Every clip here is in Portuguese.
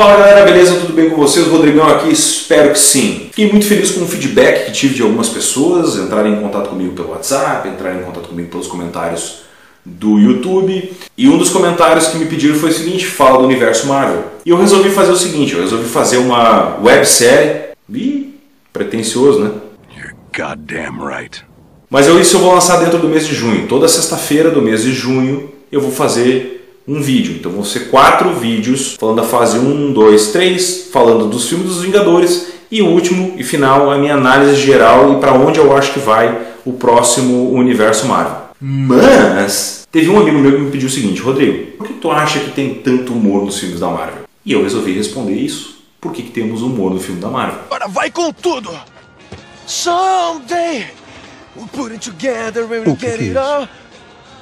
Fala galera, beleza? Tudo bem com vocês? Rodrigão aqui, espero que sim. Fiquei muito feliz com o feedback que tive de algumas pessoas, entrarem em contato comigo pelo WhatsApp, entrarem em contato comigo pelos comentários do YouTube. E um dos comentários que me pediram foi o seguinte: fala do universo Marvel. E eu resolvi fazer o seguinte: eu resolvi fazer uma websérie. Ih, pretencioso, né? You're goddamn right. Mas eu, isso eu vou lançar dentro do mês de junho. Toda sexta-feira do mês de junho eu vou fazer um vídeo. Então vão ser quatro vídeos falando da fase 1, 2, 3, falando dos filmes dos Vingadores e o último e final a minha análise geral e para onde eu acho que vai o próximo universo Marvel. Mas teve um amigo meu que me pediu o seguinte, Rodrigo, por que tu acha que tem tanto humor nos filmes da Marvel? E eu resolvi responder isso. Por que, que temos humor no filme da Marvel? Agora vai com tudo! Someday we'll put it together and we'll get it all.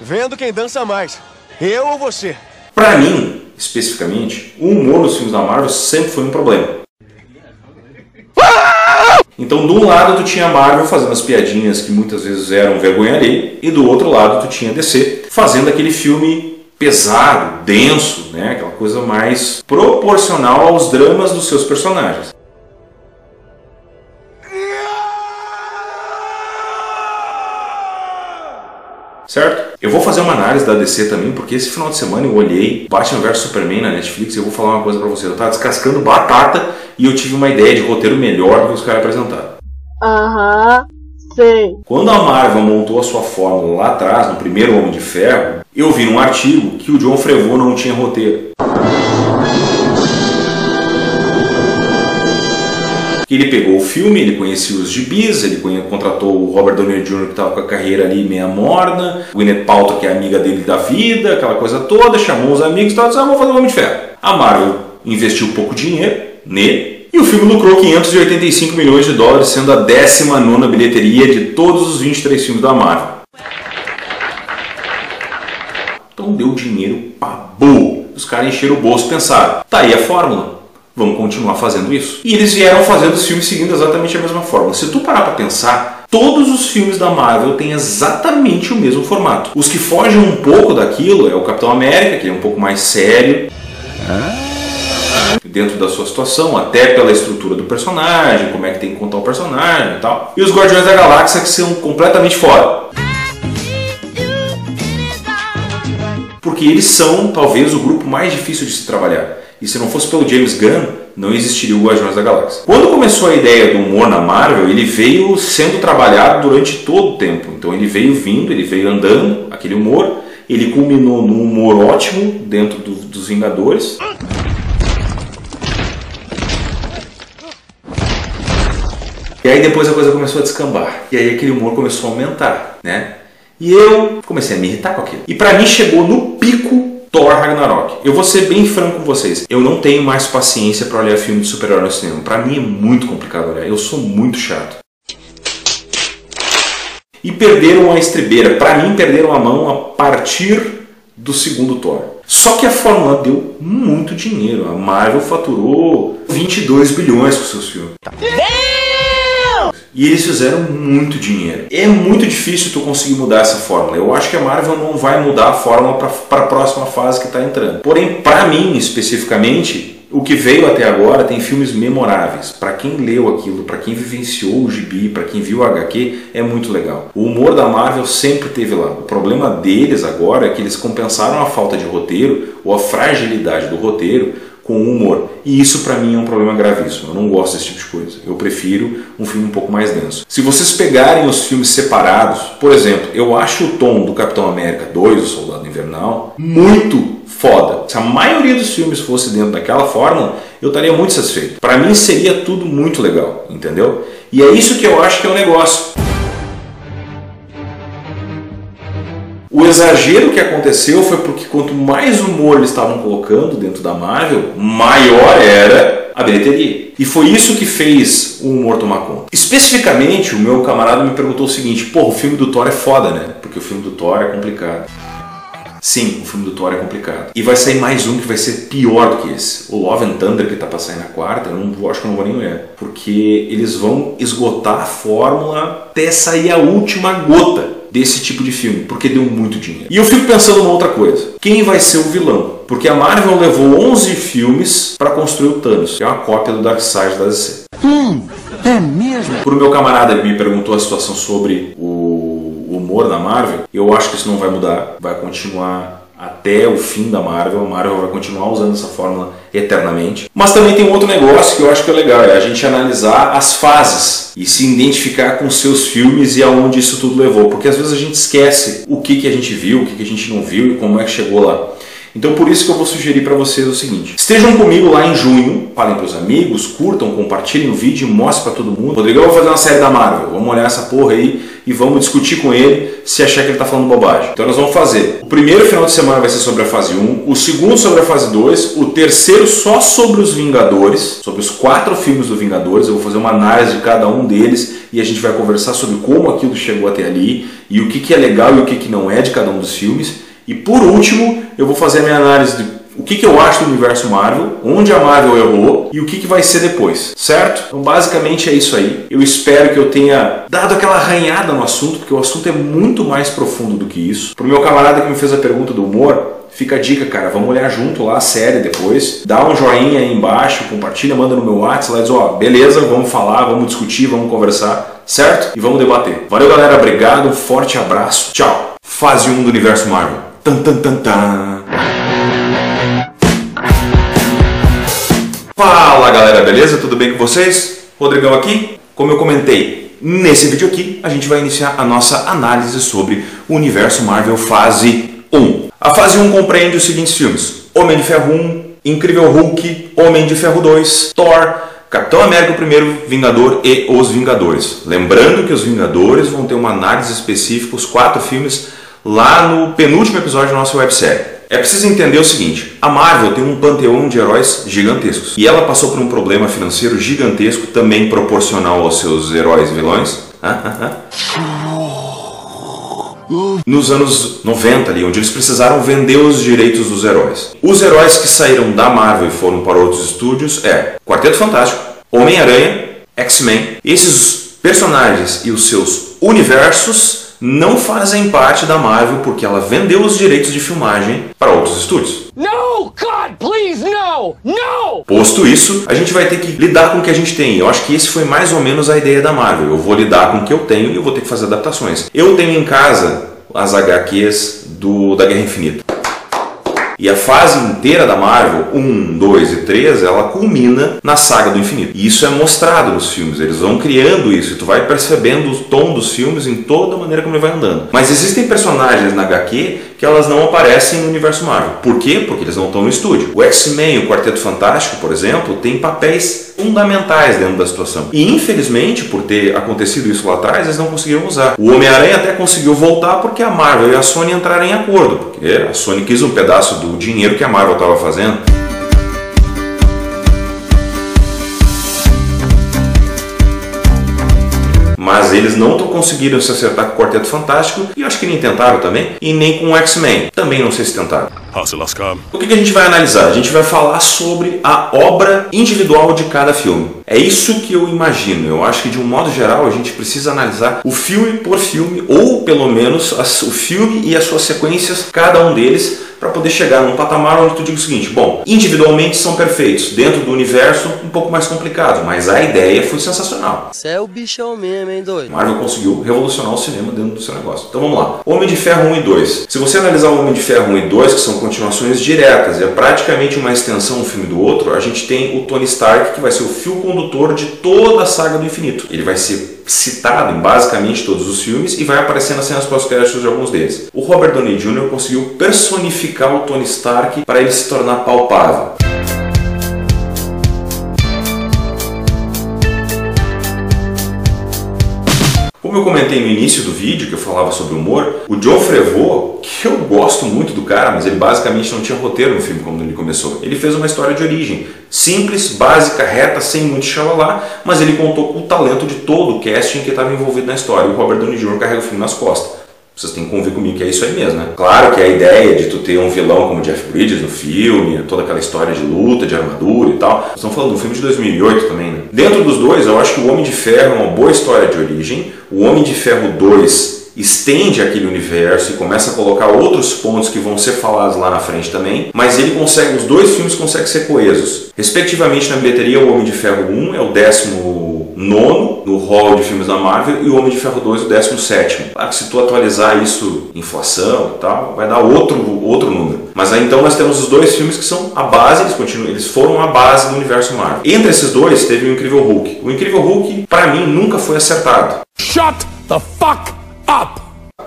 Vendo quem dança mais, eu ou você? Pra mim, especificamente, o humor nos filmes da Marvel sempre foi um problema. Então, de um lado tu tinha a Marvel fazendo as piadinhas que muitas vezes eram vergonha e do outro lado tu tinha a DC fazendo aquele filme pesado, denso, né? aquela coisa mais proporcional aos dramas dos seus personagens. Certo? Eu vou fazer uma análise da DC também, porque esse final de semana eu olhei Batman vs Superman na Netflix e eu vou falar uma coisa pra você. Eu tava descascando batata e eu tive uma ideia de roteiro melhor do que os caras apresentaram. Aham, sei. Quando a Marvel montou a sua fórmula lá atrás, no primeiro Homem de Ferro, eu vi num artigo que o John Favreau não tinha roteiro. Que ele pegou o filme, ele conhecia os gibis, ele contratou o Robert Downey Jr. que estava com a carreira ali meia morna, o Gwyneth Paltrow que é amiga dele da vida, aquela coisa toda, chamou os amigos e tal, disse, ah, vamos fazer o Homem de Ferro. A Marvel investiu pouco dinheiro nele, e o filme lucrou 585 milhões de dólares, sendo a 19 bilheteria de todos os 23 filmes da Marvel. Então deu dinheiro pra boa. Os caras encheram o bolso e pensaram, tá aí a fórmula vamos continuar fazendo isso. E eles vieram fazendo os filmes seguindo exatamente a mesma forma. Se tu parar para pensar, todos os filmes da Marvel têm exatamente o mesmo formato. Os que fogem um pouco daquilo é o Capitão América, que é um pouco mais sério. Dentro da sua situação, até pela estrutura do personagem, como é que tem que contar o personagem e tal. E os Guardiões da Galáxia que são completamente fora. Porque eles são talvez o grupo mais difícil de se trabalhar. E se não fosse pelo James Gunn, não existiria o Guardiões da Galáxia. Quando começou a ideia do humor na Marvel, ele veio sendo trabalhado durante todo o tempo. Então ele veio vindo, ele veio andando, aquele humor, ele culminou num humor ótimo dentro do, dos Vingadores. E aí depois a coisa começou a descambar. E aí aquele humor começou a aumentar, né? E eu comecei a me irritar com aquilo. E para mim chegou no pico Thor Ragnarok. Eu vou ser bem franco com vocês. Eu não tenho mais paciência para olhar filme de super-herói no cinema. Para mim é muito complicado olhar. Eu sou muito chato. E perderam a estrebeira. Para mim perderam a mão a partir do segundo Thor. Só que a fórmula deu muito dinheiro. A Marvel faturou 22 bilhões com seus filmes. Tá. E eles fizeram muito dinheiro. É muito difícil tu conseguir mudar essa fórmula. Eu acho que a Marvel não vai mudar a fórmula para a próxima fase que está entrando. Porém, para mim especificamente, o que veio até agora tem filmes memoráveis. Para quem leu aquilo, para quem vivenciou o gibi, para quem viu o HQ, é muito legal. O humor da Marvel sempre teve lá. O problema deles agora é que eles compensaram a falta de roteiro ou a fragilidade do roteiro com humor. E isso para mim é um problema gravíssimo. Eu não gosto desse tipo de coisa. Eu prefiro um filme um pouco mais denso. Se vocês pegarem os filmes separados, por exemplo, eu acho o tom do Capitão América 2, o Soldado Invernal, muito foda. Se a maioria dos filmes fosse dentro daquela fórmula, eu estaria muito satisfeito. Para mim seria tudo muito legal, entendeu? E é isso que eu acho que é o negócio. O exagero que aconteceu foi porque quanto mais humor eles estavam colocando dentro da Marvel, maior era a bilheteria. E foi isso que fez o humor tomar conta. Especificamente, o meu camarada me perguntou o seguinte: pô, o filme do Thor é foda, né? Porque o filme do Thor é complicado. Sim, o filme do Thor é complicado. E vai sair mais um que vai ser pior do que esse. O Love and Thunder, que tá pra sair na quarta, eu não, acho que eu não vou nem olhar. Porque eles vão esgotar a fórmula até sair a última gota. desse tipo de filme, porque deu muito dinheiro. E eu fico pensando uma outra coisa: quem vai ser o vilão? Porque a Marvel levou 11 filmes para construir o Thanos, que é uma cópia do Darkseid da DC. Hum, é mesmo? Por meu camarada que me perguntou a situação sobre o da Marvel, eu acho que isso não vai mudar, vai continuar até o fim da Marvel. A Marvel vai continuar usando essa fórmula eternamente. Mas também tem um outro negócio que eu acho que é legal, é a gente analisar as fases e se identificar com seus filmes e aonde isso tudo levou, porque às vezes a gente esquece o que, que a gente viu, o que, que a gente não viu e como é que chegou lá. Então por isso que eu vou sugerir para vocês o seguinte: estejam comigo lá em junho, falem para os amigos, curtam, compartilhem o vídeo, mostrem para todo mundo. Rodrigão vai fazer uma série da Marvel, vamos olhar essa porra aí e vamos discutir com ele se achar que ele está falando bobagem. Então nós vamos fazer. O primeiro final de semana vai ser sobre a fase 1, o segundo sobre a fase 2, o terceiro só sobre os Vingadores, sobre os quatro filmes do Vingadores. Eu vou fazer uma análise de cada um deles e a gente vai conversar sobre como aquilo chegou até ali e o que, que é legal e o que, que não é de cada um dos filmes. E por último, eu vou fazer a minha análise de o que, que eu acho do universo Marvel, onde a Marvel errou e o que, que vai ser depois, certo? Então, basicamente é isso aí. Eu espero que eu tenha dado aquela arranhada no assunto, porque o assunto é muito mais profundo do que isso. Pro meu camarada que me fez a pergunta do humor, Fica a dica, cara, vamos olhar junto lá a série depois. Dá um joinha aí embaixo, compartilha, manda no meu WhatsApp, lá diz, ó, beleza, vamos falar, vamos discutir, vamos conversar, certo? E vamos debater. Valeu, galera, obrigado, um forte abraço, tchau. Fase 1 do Universo Marvel. Tan, tan, tan, tan. Fala galera, beleza? Tudo bem com vocês? Rodrigão aqui. Como eu comentei, nesse vídeo aqui a gente vai iniciar a nossa análise sobre o universo Marvel fase 1. A fase 1 compreende os seguintes filmes: Homem de Ferro 1, Incrível Hulk, Homem de Ferro 2, Thor, Capitão América I, Vingador e Os Vingadores. Lembrando que os Vingadores vão ter uma análise específica, os quatro filmes, lá no penúltimo episódio da nossa websérie. É preciso entender o seguinte: a Marvel tem um panteão de heróis gigantescos e ela passou por um problema financeiro gigantesco, também proporcional aos seus heróis vilões. Nos anos 90 ali, onde eles precisaram vender os direitos dos heróis. Os heróis que saíram da Marvel e foram para outros estúdios é Quarteto Fantástico, Homem-Aranha, X-Men. Esses personagens e os seus universos não fazem parte da Marvel porque ela vendeu os direitos de filmagem para outros estúdios. No, God, please, no, no! Posto isso, a gente vai ter que lidar com o que a gente tem. Eu acho que esse foi mais ou menos a ideia da Marvel. Eu vou lidar com o que eu tenho e eu vou ter que fazer adaptações. Eu tenho em casa as HQs do da Guerra Infinita. E a fase inteira da Marvel, 1, 2 e 3, ela culmina na saga do infinito. E isso é mostrado nos filmes, eles vão criando isso, e tu vai percebendo o tom dos filmes em toda a maneira como ele vai andando. Mas existem personagens na HQ que elas não aparecem no universo Marvel. Por quê? Porque eles não estão no estúdio. O X-Men, o Quarteto Fantástico, por exemplo, tem papéis fundamentais dentro da situação. E infelizmente, por ter acontecido isso lá atrás, eles não conseguiram usar. O Homem-Aranha até conseguiu voltar porque a Marvel e a Sony entraram em acordo, porque a Sony quis um pedaço do dinheiro que a Marvel estava fazendo. Mas eles não conseguiram se acertar com o Quarteto Fantástico e acho que nem tentaram também, e nem com o X-Men. Também não sei se tentaram. O que, que a gente vai analisar? A gente vai falar sobre a obra individual de cada filme. É isso que eu imagino. Eu acho que de um modo geral a gente precisa analisar o filme por filme, ou pelo menos o filme e as suas sequências, cada um deles, para poder chegar num patamar onde tu diga o seguinte: bom, individualmente são perfeitos, dentro do universo um pouco mais complicado, mas a ideia foi sensacional. Você é o bichão mesmo, hein, doido? Marvel conseguiu revolucionar o cinema dentro do seu negócio. Então vamos lá: Homem de Ferro 1 e 2. Se você analisar o Homem de Ferro 1 e 2, que são continuações diretas, é praticamente uma extensão um filme do outro, a gente tem o Tony Stark, que vai ser o fio condutor de toda a saga do infinito. Ele vai ser citado em basicamente todos os filmes e vai aparecer nas cenas pós-créditos de alguns deles. O Robert Downey Jr. conseguiu personificar o Tony Stark para ele se tornar palpável. Como eu comentei no início do vídeo que eu falava sobre humor, o John Frevaux, que eu gosto muito do cara, mas ele basicamente não tinha roteiro no filme quando ele começou. Ele fez uma história de origem, simples, básica, reta, sem muito xalala, mas ele contou com o talento de todo o casting que estava envolvido na história. O Robert Downey Jr. carrega o filme nas costas. Vocês têm que convir comigo que é isso aí mesmo, né? Claro que a ideia de tu ter um vilão como Jeff Bridges no filme, toda aquela história de luta, de armadura e tal. Estamos falando do filme de 2008 também, né? Dentro dos dois, eu acho que o Homem de Ferro é uma boa história de origem. O Homem de Ferro 2 estende aquele universo e começa a colocar outros pontos que vão ser falados lá na frente também, mas ele consegue, os dois filmes conseguem ser coesos. Respectivamente na bilheteria, o Homem de Ferro 1 é o décimo nono no hall de filmes da Marvel e o Homem de Ferro 2 o décimo sétimo. Claro que se tu atualizar isso, inflação e tal, vai dar outro, outro número. Mas aí então nós temos os dois filmes que são a base, eles, continuam, eles foram a base do universo Marvel. Entre esses dois teve o Incrível Hulk. O Incrível Hulk, para mim, nunca foi acertado. Shut the fuck up!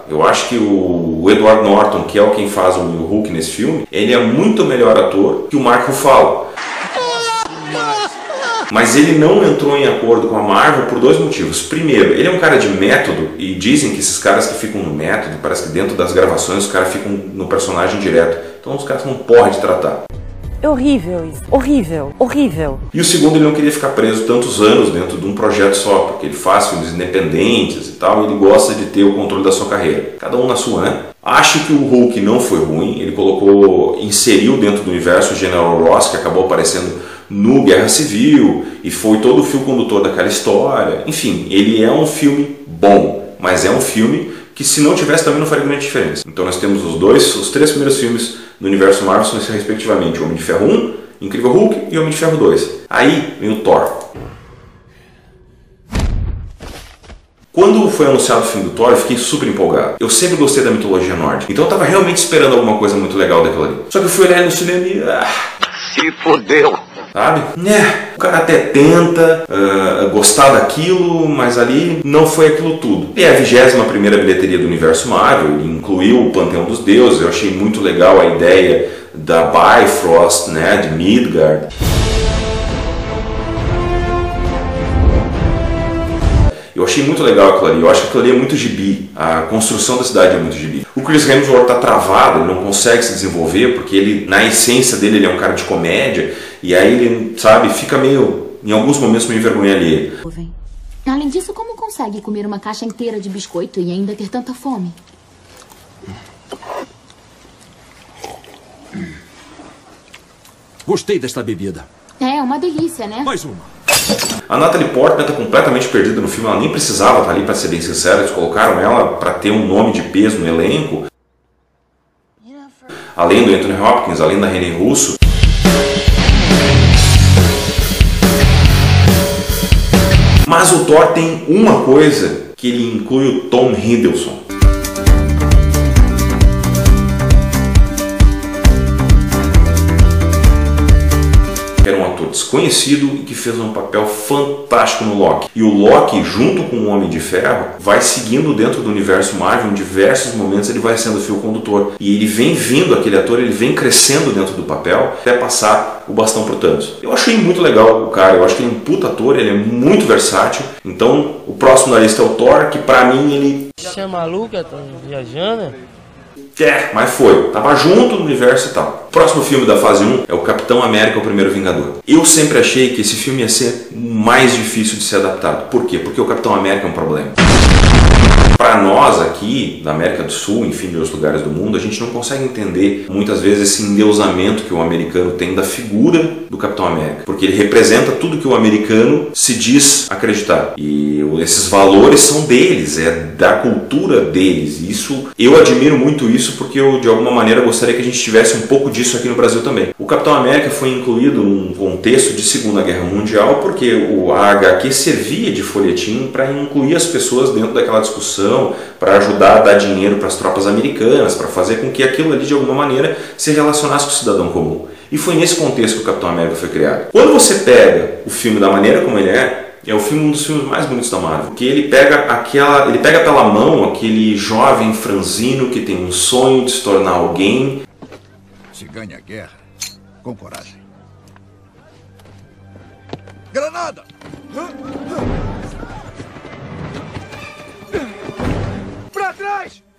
Eu acho que o Edward Norton, que é o quem faz o Hulk nesse filme, ele é muito melhor ator que o Mark Ruffalo. Mas ele não entrou em acordo com a Marvel por dois motivos. Primeiro, ele é um cara de método e dizem que esses caras que ficam no método, parece que dentro das gravações os caras ficam no personagem direto. Então os caras não podem tratar. É horrível isso. Horrível, horrível. E o segundo, ele não queria ficar preso tantos anos dentro de um projeto só, porque ele faz filmes independentes e tal, e ele gosta de ter o controle da sua carreira. Cada um na sua, né? Acho que o Hulk não foi ruim, ele colocou, inseriu dentro do universo o General Ross, que acabou aparecendo no Guerra Civil, e foi todo o fio condutor daquela história. Enfim, ele é um filme bom, mas é um filme que se não tivesse também não faria grande diferença. Então nós temos os dois, os três primeiros filmes no universo Marvel são respectivamente Homem de Ferro 1, Incrível Hulk e Homem de Ferro 2. Aí vem o Thor. Quando foi anunciado o filme do Thor, eu fiquei super empolgado. Eu sempre gostei da mitologia nórdica, então eu estava realmente esperando alguma coisa muito legal daquilo ali. Só que eu fui olhar no cinema e. Ah, Se fodeu. Sabe? Né, o cara até tenta uh, gostar daquilo, mas ali não foi aquilo tudo. E é a 21 primeira bilheteria do universo Marvel, incluiu o Panteão dos Deuses, eu achei muito legal a ideia da Bifrost, né, de Midgard. Eu achei muito legal aquilo ali, eu acho que aquilo ali é muito gibi, a construção da cidade é muito gibi. O Chris Hemsworth está travado, ele não consegue se desenvolver, porque ele, na essência dele, ele é um cara de comédia, e aí ele, sabe, fica meio, em alguns momentos, meio vergonha ali. Além disso, como consegue comer uma caixa inteira de biscoito e ainda ter tanta fome? Gostei desta bebida. É uma delícia, né? Mais uma. A Natalie Portman está completamente perdida no filme, ela nem precisava estar ali, para ser bem sincero, eles colocaram ela para ter um nome de peso no elenco. Além do Anthony Hopkins, além da René Russo. Mas o Thor tem uma coisa que ele inclui o Tom Hiddleston. Ator desconhecido e que fez um papel fantástico no Loki. E o Loki, junto com o Homem de Ferro, vai seguindo dentro do universo Marvel, em diversos momentos ele vai sendo fio condutor. E ele vem vindo, aquele ator, ele vem crescendo dentro do papel até passar o bastão pro Thanos. Eu achei muito legal o cara, eu acho que ele é um puta ator, ele é muito versátil. Então, o próximo na lista é o Thor, que pra mim ele Você é maluca? Tá viajando? Mas foi. Tava junto no universo e tal. Próximo filme da fase 1 é o Capitão América, o Primeiro Vingador. Eu sempre achei que esse filme ia ser mais difícil de ser adaptado. Por quê? Porque o Capitão América é um problema. Para nós aqui, da América do Sul, enfim, de outros lugares do mundo, a gente não consegue entender muitas vezes esse endeusamento que o americano tem da figura do Capitão América, porque ele representa tudo que o americano se diz acreditar. E esses valores são deles, é da cultura deles. Isso eu admiro muito isso porque eu de alguma maneira gostaria que a gente tivesse um pouco disso aqui no Brasil também. O Capitão América foi incluído num contexto de Segunda Guerra Mundial porque o HQ servia de folhetim para incluir as pessoas dentro daquela discussão para ajudar a dar dinheiro para as tropas americanas, para fazer com que aquilo ali de alguma maneira se relacionasse com o cidadão comum. E foi nesse contexto que o Capitão América foi criado. Quando você pega o filme da maneira como ele é, é o filme um dos filmes mais bonitos da Marvel, porque ele pega aquela, ele pega pela mão aquele jovem franzino que tem um sonho de se tornar alguém. Se ganha a guerra com coragem. Granada!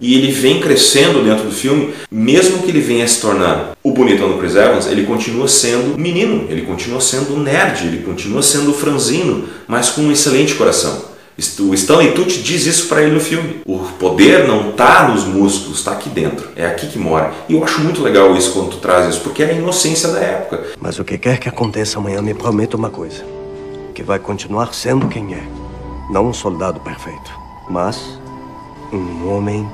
E ele vem crescendo dentro do filme, mesmo que ele venha se tornar o bonitão do Chris Evans, ele continua sendo menino, ele continua sendo nerd, ele continua sendo franzino, mas com um excelente coração. O Stanley Tucci diz isso para ele no filme. O poder não está nos músculos, está aqui dentro. É aqui que mora. E eu acho muito legal isso quando tu traz isso, porque é a inocência da época. Mas o que quer que aconteça amanhã, me prometa uma coisa: que vai continuar sendo quem é. Não um soldado perfeito, mas Um homem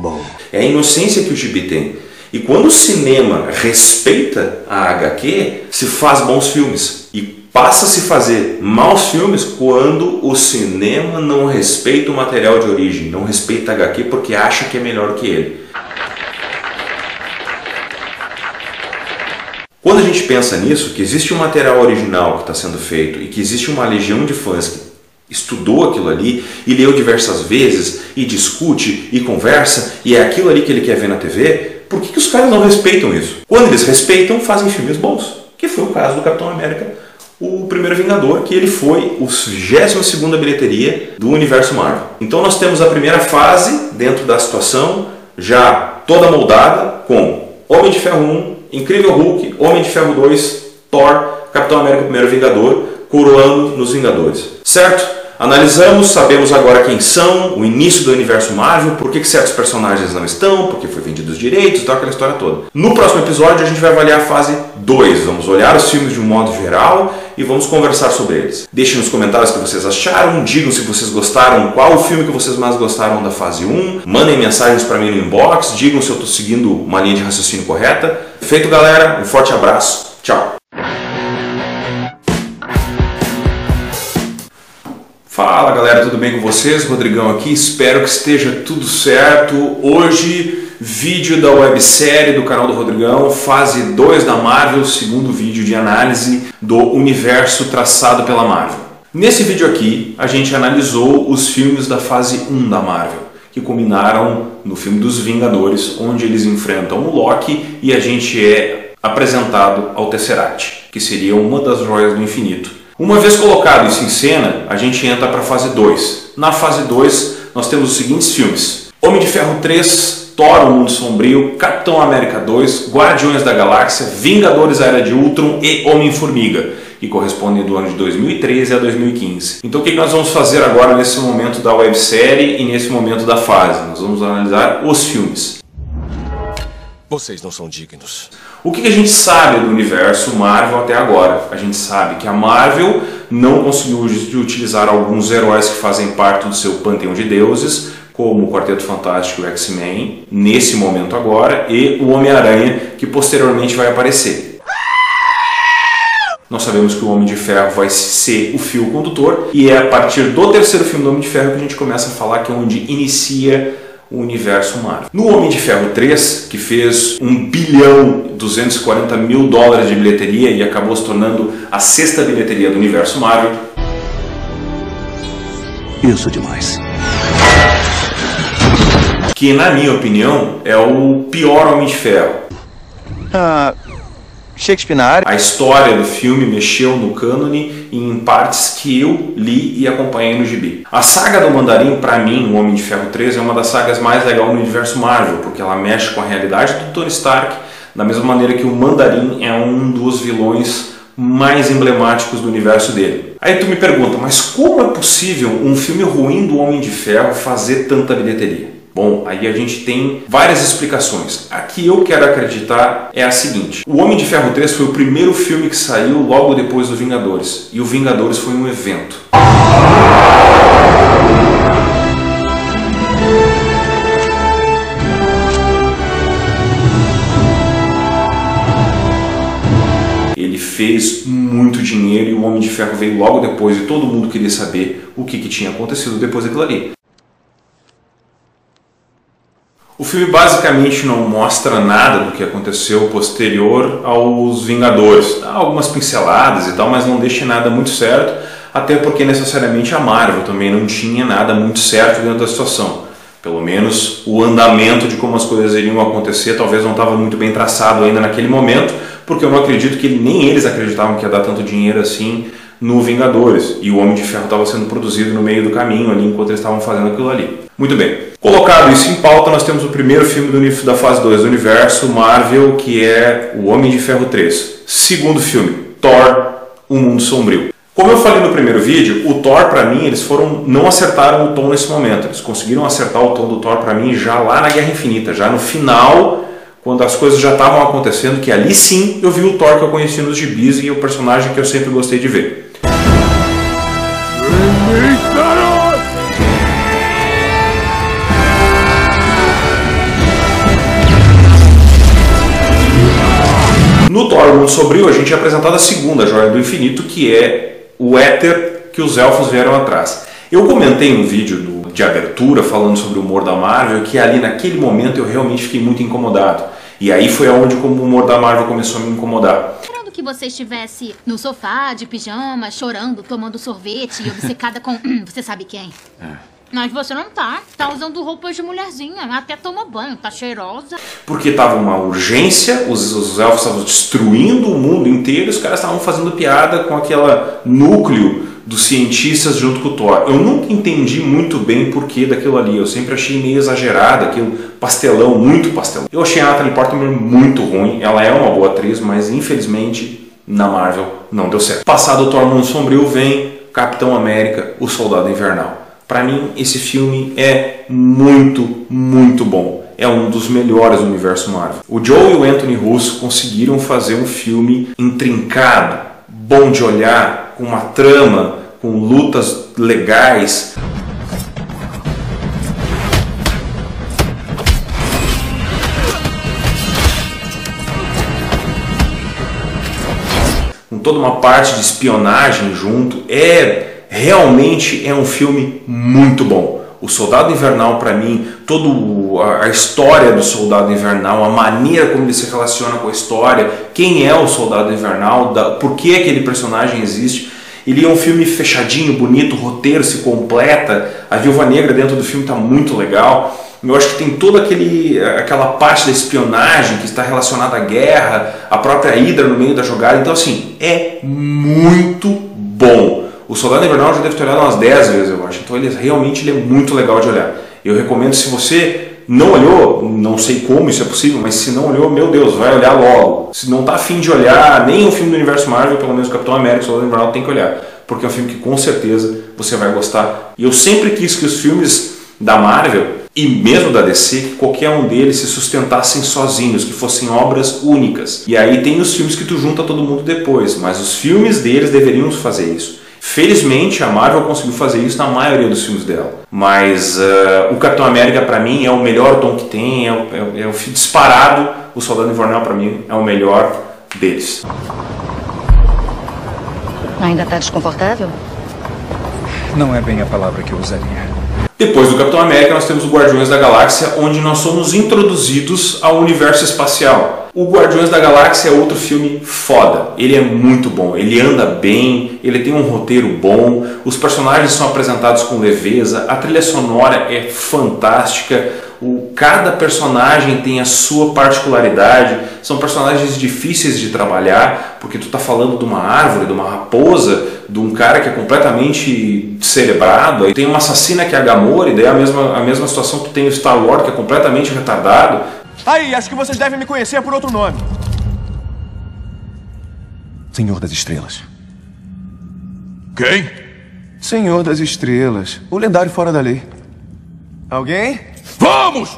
bom. É a inocência que o gibi tem. E quando o cinema respeita a HQ, se faz bons filmes. E passa a se fazer maus filmes quando o cinema não respeita o material de origem, não respeita a HQ porque acha que é melhor que ele. Quando a gente pensa nisso, que existe um material original que está sendo feito e que existe uma legião de fãs que estudou aquilo ali e leu diversas vezes e discute e conversa e é aquilo ali que ele quer ver na TV, por que, que os caras não respeitam isso? Quando eles respeitam, fazem filmes bons, que foi o caso do Capitão América, o primeiro Vingador, que ele foi o 22 bilheteria do universo Marvel. Então nós temos a primeira fase dentro da situação já toda moldada com Homem de Ferro 1, Incrível Hulk, Homem de Ferro 2, Thor, Capitão América Primeiro Vingador, coroando nos Vingadores. Certo? Analisamos, sabemos agora quem são, o início do universo Marvel, por que, certos personagens não estão, porque foi vendido os direitos, tal, aquela história toda. No próximo episódio a gente vai avaliar a fase 2. Vamos olhar os filmes de um modo geral e vamos conversar sobre eles. Deixem nos comentários o que vocês acharam, digam se vocês gostaram, qual o filme que vocês mais gostaram da fase 1, mandem mensagens para mim no inbox, digam se eu estou seguindo uma linha de raciocínio correta. Feito galera, um forte abraço, tchau! Fala galera, tudo bem com vocês? Rodrigão aqui, espero que esteja tudo certo. Hoje, vídeo da websérie do canal do Rodrigão, fase 2 da Marvel, segundo vídeo de análise do universo traçado pela Marvel. Nesse vídeo aqui, a gente analisou os filmes da fase 1 da Marvel, que culminaram no filme dos Vingadores, onde eles enfrentam o Loki e a gente é apresentado ao Tesseract, que seria uma das joias do infinito uma vez colocado isso em cena, a gente entra para a fase 2. Na fase 2, nós temos os seguintes filmes: Homem de Ferro 3, Thor, o Mundo Sombrio, Capitão América 2, Guardiões da Galáxia, Vingadores a Era de Ultron e Homem-Formiga, que correspondem do ano de 2013 a 2015. Então o que nós vamos fazer agora nesse momento da websérie e nesse momento da fase? Nós vamos analisar os filmes. Vocês não são dignos. O que a gente sabe do universo Marvel até agora? A gente sabe que a Marvel não conseguiu utilizar alguns heróis que fazem parte do seu panteão de deuses, como o Quarteto Fantástico e o X-Men, nesse momento agora, e o Homem-Aranha, que posteriormente vai aparecer. Nós sabemos que o Homem de Ferro vai ser o fio condutor, e é a partir do terceiro filme do Homem de Ferro que a gente começa a falar que é onde inicia o universo Marvel. No Homem de Ferro 3, que fez 1 bilhão 240 mil dólares de bilheteria e acabou se tornando a sexta bilheteria do universo Marvel. Isso demais. Que, na minha opinião, é o pior Homem de Ferro. Ah, Shakespeare na área. A história do filme mexeu no cânone em partes que eu li e acompanhei no gibi. A saga do Mandarim, para mim, o Homem de Ferro 3, é uma das sagas mais legais no universo Marvel, porque ela mexe com a realidade do Tony Stark, da mesma maneira que o Mandarim é um dos vilões mais emblemáticos do universo dele. Aí tu me pergunta, mas como é possível um filme ruim do Homem de Ferro fazer tanta bilheteria? Bom, aí a gente tem várias explicações. A que eu quero acreditar é a seguinte: O Homem de Ferro 3 foi o primeiro filme que saiu logo depois do Vingadores, e o Vingadores foi um evento. Ele fez muito dinheiro e o Homem de Ferro veio logo depois e todo mundo queria saber o que, que tinha acontecido depois daquilo ali. O filme basicamente não mostra nada do que aconteceu posterior aos Vingadores. Dá algumas pinceladas e tal, mas não deixa nada muito certo, até porque necessariamente a Marvel também não tinha nada muito certo dentro da situação. Pelo menos o andamento de como as coisas iriam acontecer talvez não estava muito bem traçado ainda naquele momento, porque eu não acredito que nem eles acreditavam que ia dar tanto dinheiro assim no Vingadores. E o Homem de Ferro estava sendo produzido no meio do caminho ali enquanto eles estavam fazendo aquilo ali. Muito bem. Colocado isso em pauta, nós temos o primeiro filme do, da fase 2 do universo Marvel, que é O Homem de Ferro 3. Segundo filme, Thor, O Mundo Sombrio. Como eu falei no primeiro vídeo, o Thor para mim, eles foram não acertaram o tom nesse momento. Eles conseguiram acertar o tom do Thor para mim já lá na Guerra Infinita, já no final, quando as coisas já estavam acontecendo, que ali sim eu vi o Thor que eu conheci nos gibis e o personagem que eu sempre gostei de ver. Sombrio, a gente é apresentado a segunda Joia do Infinito, que é o éter que os elfos vieram atrás. Eu comentei no vídeo do, de abertura falando sobre o humor da Marvel que ali naquele momento eu realmente fiquei muito incomodado. E aí foi aonde o humor da Marvel começou a me incomodar. Que você estivesse no sofá, de pijama, chorando, tomando sorvete e obcecada com você sabe quem. É. Mas você não tá. Tá usando roupas de mulherzinha. Até toma banho, tá cheirosa. Porque tava uma urgência, os, os elfos estavam destruindo o mundo inteiro os caras estavam fazendo piada com aquele núcleo dos cientistas junto com o Thor. Eu nunca entendi muito bem o porquê daquilo ali. Eu sempre achei meio exagerado, aquilo pastelão, muito pastelão. Eu achei a Natalie Portman muito ruim. Ela é uma boa atriz, mas infelizmente na Marvel não deu certo. Passado o Thor Mundo Sombrio vem Capitão América, o Soldado Invernal. Para mim, esse filme é muito, muito bom. É um dos melhores do universo Marvel. O Joe e o Anthony Russo conseguiram fazer um filme intrincado, bom de olhar, com uma trama, com lutas legais. Com toda uma parte de espionagem junto. É realmente é um filme muito bom. O Soldado Invernal, para mim, toda a história do Soldado Invernal, a maneira como ele se relaciona com a história, quem é o Soldado Invernal, por que aquele personagem existe. Ele é um filme fechadinho, bonito, o roteiro se completa, a Viúva Negra dentro do filme está muito legal. Eu acho que tem toda aquele, aquela parte da espionagem que está relacionada à guerra, a própria Hydra no meio da jogada. Então, assim, é muito bom. O Soldado Invernal já deve ter olhado umas 10 vezes, eu acho. Então ele realmente ele é muito legal de olhar. Eu recomendo, se você não olhou, não sei como isso é possível, mas se não olhou, meu Deus, vai olhar logo. Se não está afim de olhar nem o filme do universo Marvel, pelo menos o Capitão América, o Soldado Invernal, tem que olhar. Porque é um filme que com certeza você vai gostar. E eu sempre quis que os filmes da Marvel e mesmo da DC, que qualquer um deles se sustentassem sozinhos, que fossem obras únicas. E aí tem os filmes que tu junta todo mundo depois, mas os filmes deles deveriam fazer isso. Felizmente a Marvel conseguiu fazer isso na maioria dos filmes dela. Mas uh, o Capitão América para mim é o melhor tom que tem, é o, é, é o disparado. O Soldado Invernal para mim é o melhor deles. Ainda tá desconfortável? Não é bem a palavra que eu usaria. Depois do Capitão América, nós temos o Guardiões da Galáxia, onde nós somos introduzidos ao universo espacial. O Guardiões da Galáxia é outro filme foda. Ele é muito bom, ele anda bem, ele tem um roteiro bom, os personagens são apresentados com leveza, a trilha sonora é fantástica. O, cada personagem tem a sua particularidade, são personagens difíceis de trabalhar, porque tu está falando de uma árvore, de uma raposa, de um cara que é completamente cerebrado, aí tem uma assassina que é a Gamora, e daí a mesma, a mesma situação que tem o Star Wars, que é completamente retardado. Aí, acho que vocês devem me conhecer por outro nome. Senhor das Estrelas. Quem? Senhor das Estrelas, o lendário fora da lei. Alguém? Vamos!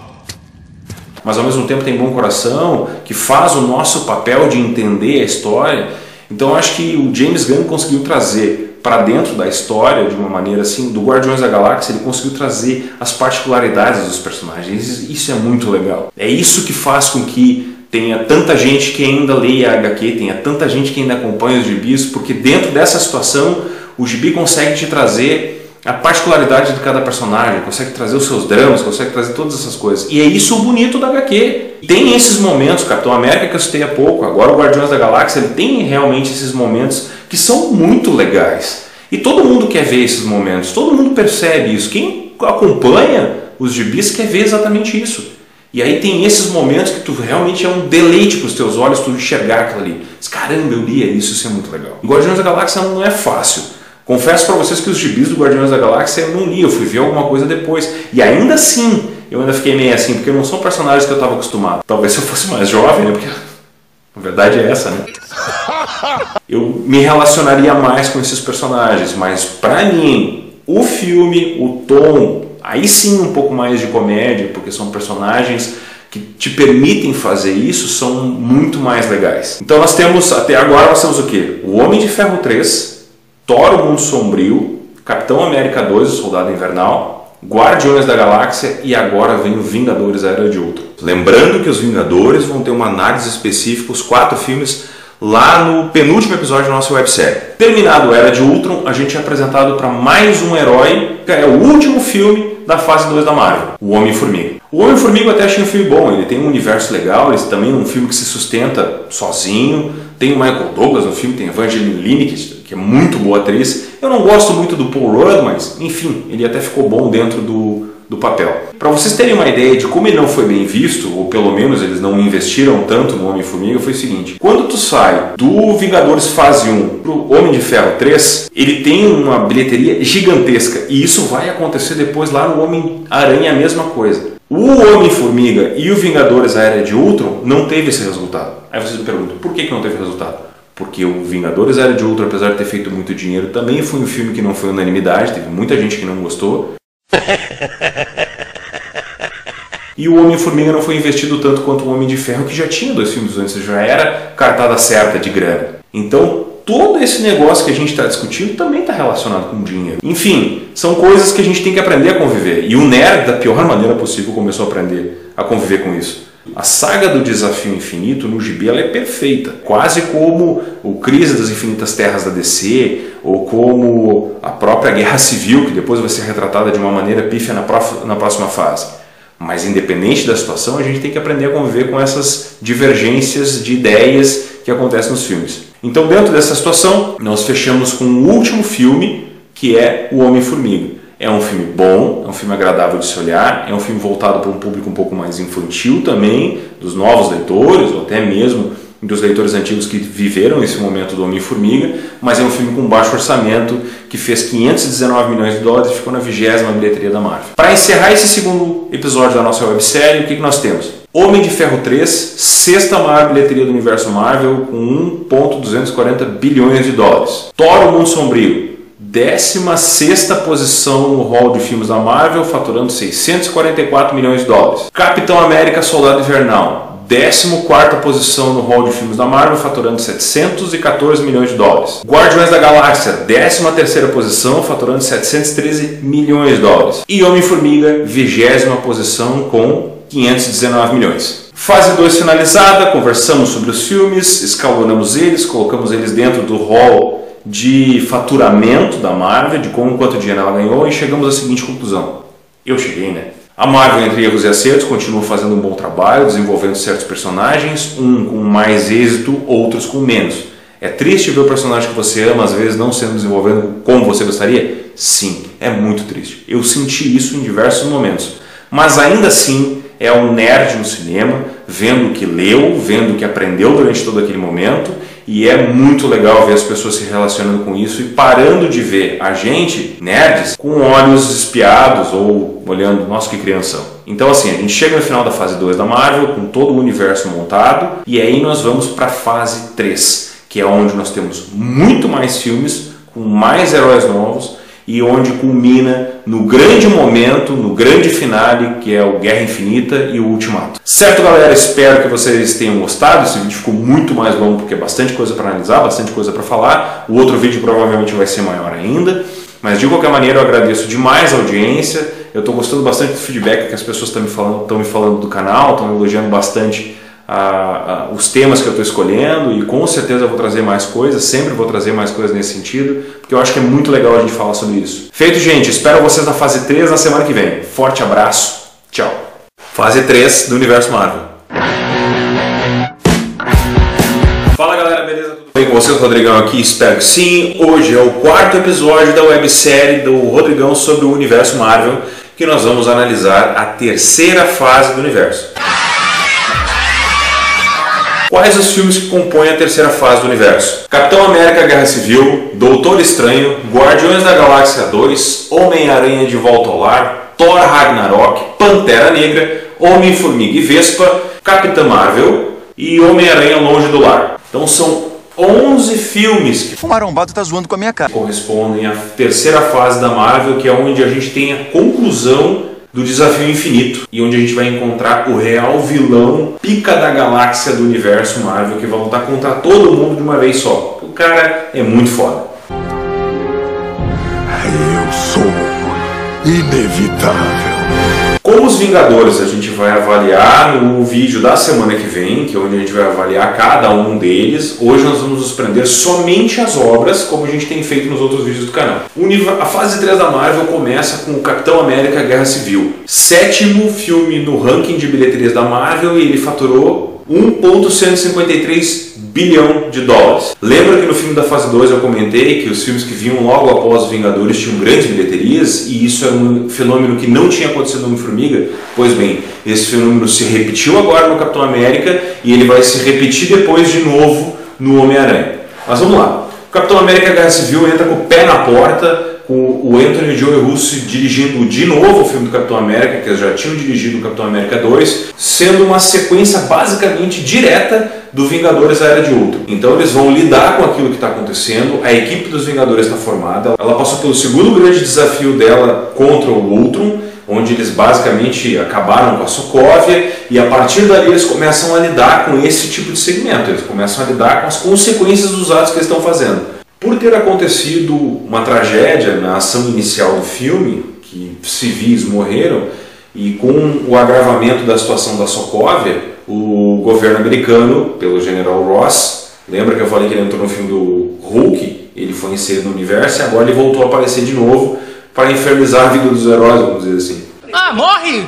Mas ao mesmo tempo tem bom coração, que faz o nosso papel de entender a história. Então acho que o James Gunn conseguiu trazer para dentro da história de uma maneira assim, do Guardiões da Galáxia, ele conseguiu trazer as particularidades dos personagens. Isso é muito legal. É isso que faz com que tenha tanta gente que ainda leia a HQ, tenha tanta gente que ainda acompanha os gibis, porque dentro dessa situação o gibi consegue te trazer a particularidade de cada personagem, consegue trazer os seus dramas, consegue trazer todas essas coisas. E é isso o bonito da HQ. Tem esses momentos, Capitão América que eu citei há pouco, agora o Guardiões da Galáxia, ele tem realmente esses momentos que são muito legais. E todo mundo quer ver esses momentos, todo mundo percebe isso. Quem acompanha os gibis quer ver exatamente isso. E aí tem esses momentos que tu realmente é um deleite para os teus olhos tu enxergar aquilo ali. Caramba, eu lia isso, isso é muito legal. Guardiões da Galáxia não é fácil. Confesso para vocês que os gibis do Guardiões da Galáxia eu não li, eu fui ver alguma coisa depois. E ainda assim, eu ainda fiquei meio assim, porque não são personagens que eu estava acostumado. Talvez se eu fosse mais jovem, né? Porque a verdade é essa, né? Eu me relacionaria mais com esses personagens, mas para mim, o filme, o tom, aí sim um pouco mais de comédia, porque são personagens que te permitem fazer isso, são muito mais legais. Então nós temos, até agora nós temos o que? O Homem de Ferro 3, Thor, o Mundo Sombrio, Capitão América 2, o Soldado Invernal, Guardiões da Galáxia e agora vem o Vingadores, a Era de Ultron. Lembrando que os Vingadores vão ter uma análise específica, os quatro filmes, lá no penúltimo episódio da nossa websérie. Terminado a Era de Ultron, a gente é apresentado para mais um herói, que é o último filme da fase 2 da Marvel, o Homem-Formiga. O Homem-Formiga eu até achei um filme bom, ele tem um universo legal, ele também é um filme que se sustenta sozinho, tem o Michael Douglas no filme, tem a Evangeline Lilly, que é muito boa atriz. Eu não gosto muito do Paul Rudd, mas enfim, ele até ficou bom dentro do, do papel. Para vocês terem uma ideia de como ele não foi bem visto, ou pelo menos eles não investiram tanto no Homem-Formiga, foi o seguinte: quando tu sai do Vingadores Fase 1 pro Homem de Ferro 3, ele tem uma bilheteria gigantesca, e isso vai acontecer depois lá no Homem-Aranha, a mesma coisa. O Homem-Formiga e o Vingadores A Era de Ultron não teve esse resultado. Aí vocês me perguntam, por que, que não teve resultado? Porque o Vingadores Era de Ultron, apesar de ter feito muito dinheiro, também foi um filme que não foi unanimidade, teve muita gente que não gostou. E o Homem-Formiga não foi investido tanto quanto o Homem de Ferro, que já tinha dois filmes antes, já era cartada certa de grana. Então, todo esse negócio que a gente está discutindo também está relacionado com dinheiro. Enfim, são coisas que a gente tem que aprender a conviver. E o nerd, da pior maneira possível, começou a aprender a conviver com isso. A saga do Desafio Infinito no gibi ela é perfeita, quase como o Crise das Infinitas Terras da DC, ou como a própria Guerra Civil, que depois vai ser retratada de uma maneira pífia na, na próxima fase. Mas independente da situação, a gente tem que aprender a conviver com essas divergências de ideias que acontecem nos filmes. Então, dentro dessa situação, nós fechamos com o último filme, que é O Homem-Formiga. É um filme bom, é um filme agradável de se olhar, é um filme voltado para um público um pouco mais infantil também, dos novos leitores, ou até mesmo dos leitores antigos que viveram esse momento do Homem-Formiga, mas é um filme com baixo orçamento que fez 519 milhões de dólares e ficou na vigésima bilheteria da Marvel. Para encerrar esse segundo episódio da nossa websérie, o que, que nós temos? Homem de Ferro 3, sexta maior bilheteria do universo Marvel, com 1,240 bilhões de dólares. Thor, o Mundo Sombrio, 16 posição no hall de filmes da Marvel, faturando 644 milhões de dólares. Capitão América Soldado Invernal, 14 posição no hall de filmes da Marvel, faturando 714 milhões de dólares. Guardiões da Galáxia, 13 posição, faturando 713 milhões de dólares. E Homem-Formiga, 20 posição, com 519 milhões. Fase 2 finalizada, conversamos sobre os filmes, escalonamos eles, colocamos eles dentro do hall de faturamento da Marvel, de como quanto dinheiro ela ganhou, e chegamos à seguinte conclusão. Eu cheguei, né? A Marvel, entre erros e acertos, continua fazendo um bom trabalho, desenvolvendo certos personagens, um com mais êxito, outros com menos. É triste ver o personagem que você ama, às vezes, não sendo desenvolvido como você gostaria? Sim, é muito triste. Eu senti isso em diversos momentos. Mas ainda assim, é um nerd no cinema, vendo o que leu, vendo o que aprendeu durante todo aquele momento e é muito legal ver as pessoas se relacionando com isso e parando de ver a gente, nerds, com olhos espiados ou olhando, nossa, que criança. Então, assim, a gente chega no final da fase 2 da Marvel, com todo o universo montado, e aí nós vamos para a fase 3, que é onde nós temos muito mais filmes, com mais heróis novos, e onde culmina no grande momento, no grande finale, que é o Guerra Infinita e o Ultimato. Certo, galera? Espero que vocês tenham gostado. Esse vídeo ficou muito mais longo porque é bastante coisa para analisar, bastante coisa para falar. O outro vídeo provavelmente vai ser maior ainda. Mas de qualquer maneira, eu agradeço demais a audiência. Eu estou gostando bastante do feedback que as pessoas estão me falando, me falando do canal, estão elogiando bastante a, a, os temas que eu estou escolhendo e com certeza eu vou trazer mais coisas, sempre vou trazer mais coisas nesse sentido, porque eu acho que é muito legal a gente falar sobre isso. Feito, gente, espero vocês na fase 3 na semana que vem. Forte abraço, tchau. Fase 3 do Universo Marvel. Fala galera, beleza? Tudo bem com vocês? Rodrigão aqui, espero que sim. Hoje é o quarto episódio da websérie do Rodrigão sobre o Universo Marvel, que nós vamos analisar a terceira fase do universo. Quais os filmes que compõem a terceira fase do universo? Capitão América Guerra Civil, Doutor Estranho, Guardiões da Galáxia 2, Homem-Aranha de Volta ao Lar, Thor Ragnarok, Pantera Negra, Homem-Formiga e Vespa, Capitã Marvel e Homem-Aranha Longe do Lar. Então são 11 filmes que o marombado tá zoando com a minha cara. correspondem à terceira fase da Marvel, que é onde a gente tem a conclusão do Desafio Infinito e onde a gente vai encontrar o real vilão pica da galáxia do universo Marvel que vai lutar contra todo mundo de uma vez só. O cara é muito foda. Eu sou inevitável. Como os Vingadores a gente vai avaliar no vídeo da semana que vem, que é onde a gente vai avaliar cada um deles, hoje nós vamos nos prender somente às obras, como a gente tem feito nos outros vídeos do canal. A fase 3 da Marvel começa com o Capitão América Guerra Civil, sétimo filme no ranking de bilheterias da Marvel e ele faturou 1,153 bilhão de dólares. Lembra que no filme da fase 2 eu comentei que os filmes que vinham logo após Vingadores tinham grandes bilheterias e isso era um fenômeno que não tinha acontecido no Homem-Formiga? Pois bem, esse fenômeno se repetiu agora no Capitão América e ele vai se repetir depois de novo no Homem-Aranha. Mas vamos lá. O Capitão América Guerra Civil entra com o pé na porta com o Anthony Joe Russo dirigindo de novo o filme do Capitão América, que eles já tinham dirigido o Capitão América 2, sendo uma sequência basicamente direta do Vingadores A Era de Ultron. Então eles vão lidar com aquilo que está acontecendo, a equipe dos Vingadores está formada, ela passou pelo segundo grande desafio dela contra o Ultron, onde eles basicamente acabaram com a Sokovia e a partir dali eles começam a lidar com esse tipo de segmento, eles começam a lidar com as consequências dos atos que eles estão fazendo. Por ter acontecido uma tragédia na ação inicial do filme, que civis morreram, e com o agravamento da situação da Sokovia, o governo americano, pelo general Ross, lembra que eu falei que ele entrou no filme do Hulk, ele foi inserido no universo e agora ele voltou a aparecer de novo para infernizar a vida dos heróis, vamos dizer assim. Ah, morre!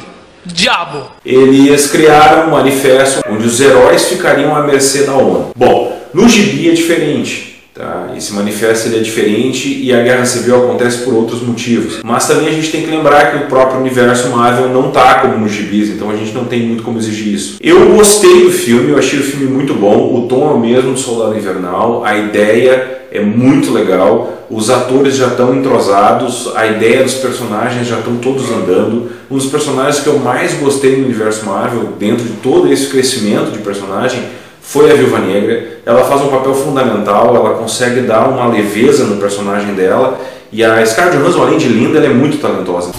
Diabo! Eles criaram um manifesto onde os heróis ficariam à mercê da ONU. Bom, no gibi é diferente. Tá? Esse manifesto ele é diferente e a guerra civil acontece por outros motivos. Mas também a gente tem que lembrar que o próprio universo Marvel não está como nos gibis, então a gente não tem muito como exigir isso. Eu gostei do filme, eu achei o filme muito bom, o tom é o mesmo do Soldado Invernal, a ideia é muito legal, os atores já estão entrosados, a ideia dos personagens já estão todos andando. Um dos personagens que eu mais gostei no universo Marvel, dentro de todo esse crescimento de personagem, foi a Viúva Negra. Ela faz um papel fundamental, ela consegue dar uma leveza no personagem dela. E a Scarlett Johansson, além de linda, ela é muito talentosa.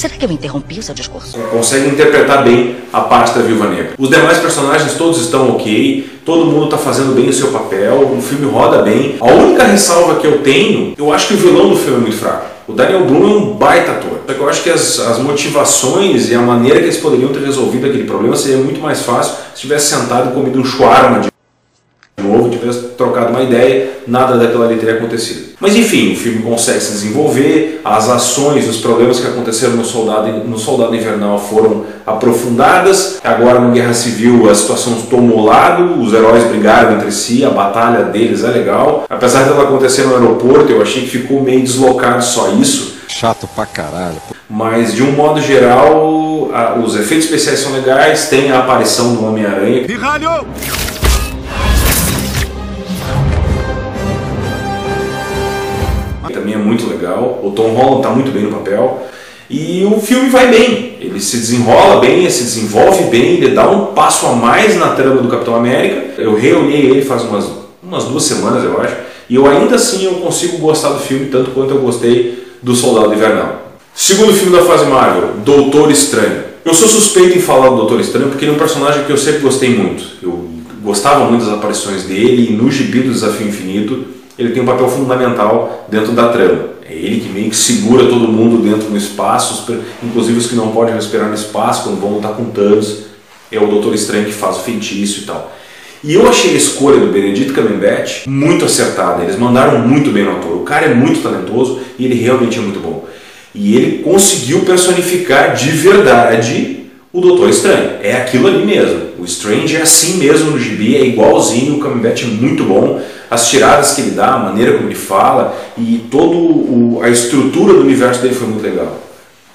Será que eu interrompi o seu discurso? Consegue interpretar bem a parte da Viúva Negra. Os demais personagens todos estão ok, todo mundo está fazendo bem o seu papel, o filme roda bem. A única ressalva que eu tenho, eu acho que o vilão do filme é muito fraco. O Daniel Blum é um baita ator. Só que eu acho que as, as motivações e a maneira que eles poderiam ter resolvido aquele problema seria muito mais fácil se tivesse sentado e comido um shawarma de novo, tivesse trocado uma ideia, nada daquilo ali teria acontecido. Mas enfim, o filme consegue se desenvolver, as ações, os problemas que aconteceram no Soldado, no Soldado Invernal foram aprofundadas, agora no Guerra Civil a situação tomou lado, os heróis brigaram entre si, a batalha deles é legal. Apesar dela acontecer no aeroporto, eu achei que ficou meio deslocado só isso. Chato pra caralho. Mas de um modo geral, os efeitos especiais são legais, tem a aparição do Homem-Aranha. Também é muito legal. O Tom Holland está muito bem no papel. E o filme vai bem, ele se desenrola bem, ele se desenvolve bem, ele dá um passo a mais na trama do Capitão América. Eu reuni ele faz umas, umas duas semanas, eu acho, e eu ainda assim eu consigo gostar do filme tanto quanto eu gostei do Soldado Invernal. Segundo filme da fase Marvel, Doutor Estranho. Eu sou suspeito em falar do Doutor Estranho porque ele é um personagem que eu sempre gostei muito. Eu gostava muito das aparições dele e no gibi do Desafio Infinito ele tem um papel fundamental dentro da trama. É ele que meio que segura todo mundo dentro do espaço, inclusive os que não podem respirar no espaço, quando vão lutar com Thanos. É o Doutor Estranho que faz o feitiço e tal. E eu achei a escolha do Benedito Cumberbatch muito acertada. Eles mandaram muito bem no ator. O cara é muito talentoso e ele realmente é muito bom. E ele conseguiu personificar de verdade o Doutor Estranho. É aquilo ali mesmo. O Strange é assim mesmo no gibi, é igualzinho, o Cumberbatch é muito bom. As tiradas que ele dá, a maneira como ele fala e toda a estrutura do universo dele foi muito legal.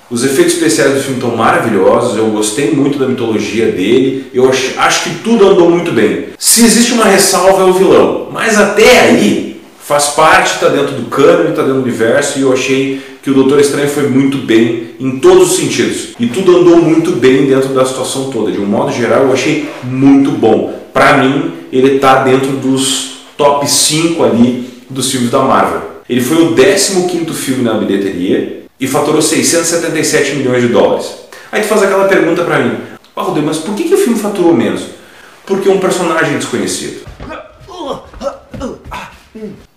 Os efeitos especiais do filme estão maravilhosos, eu gostei muito da mitologia dele, eu acho, acho que tudo andou muito bem. Se existe uma ressalva é o vilão, mas até aí faz parte, está dentro do cânone, está dentro do universo e eu achei que o Doutor Estranho foi muito bem em todos os sentidos. E tudo andou muito bem dentro da situação toda. De um modo geral, eu achei muito bom. Para mim, ele está dentro dos top 5 ali dos filmes da Marvel. Ele foi o 15º filme na bilheteria e faturou 677 milhões de dólares. Aí tu faz aquela pergunta para mim, oh, Rodrigo, mas por que, que o filme faturou menos? Porque um personagem desconhecido.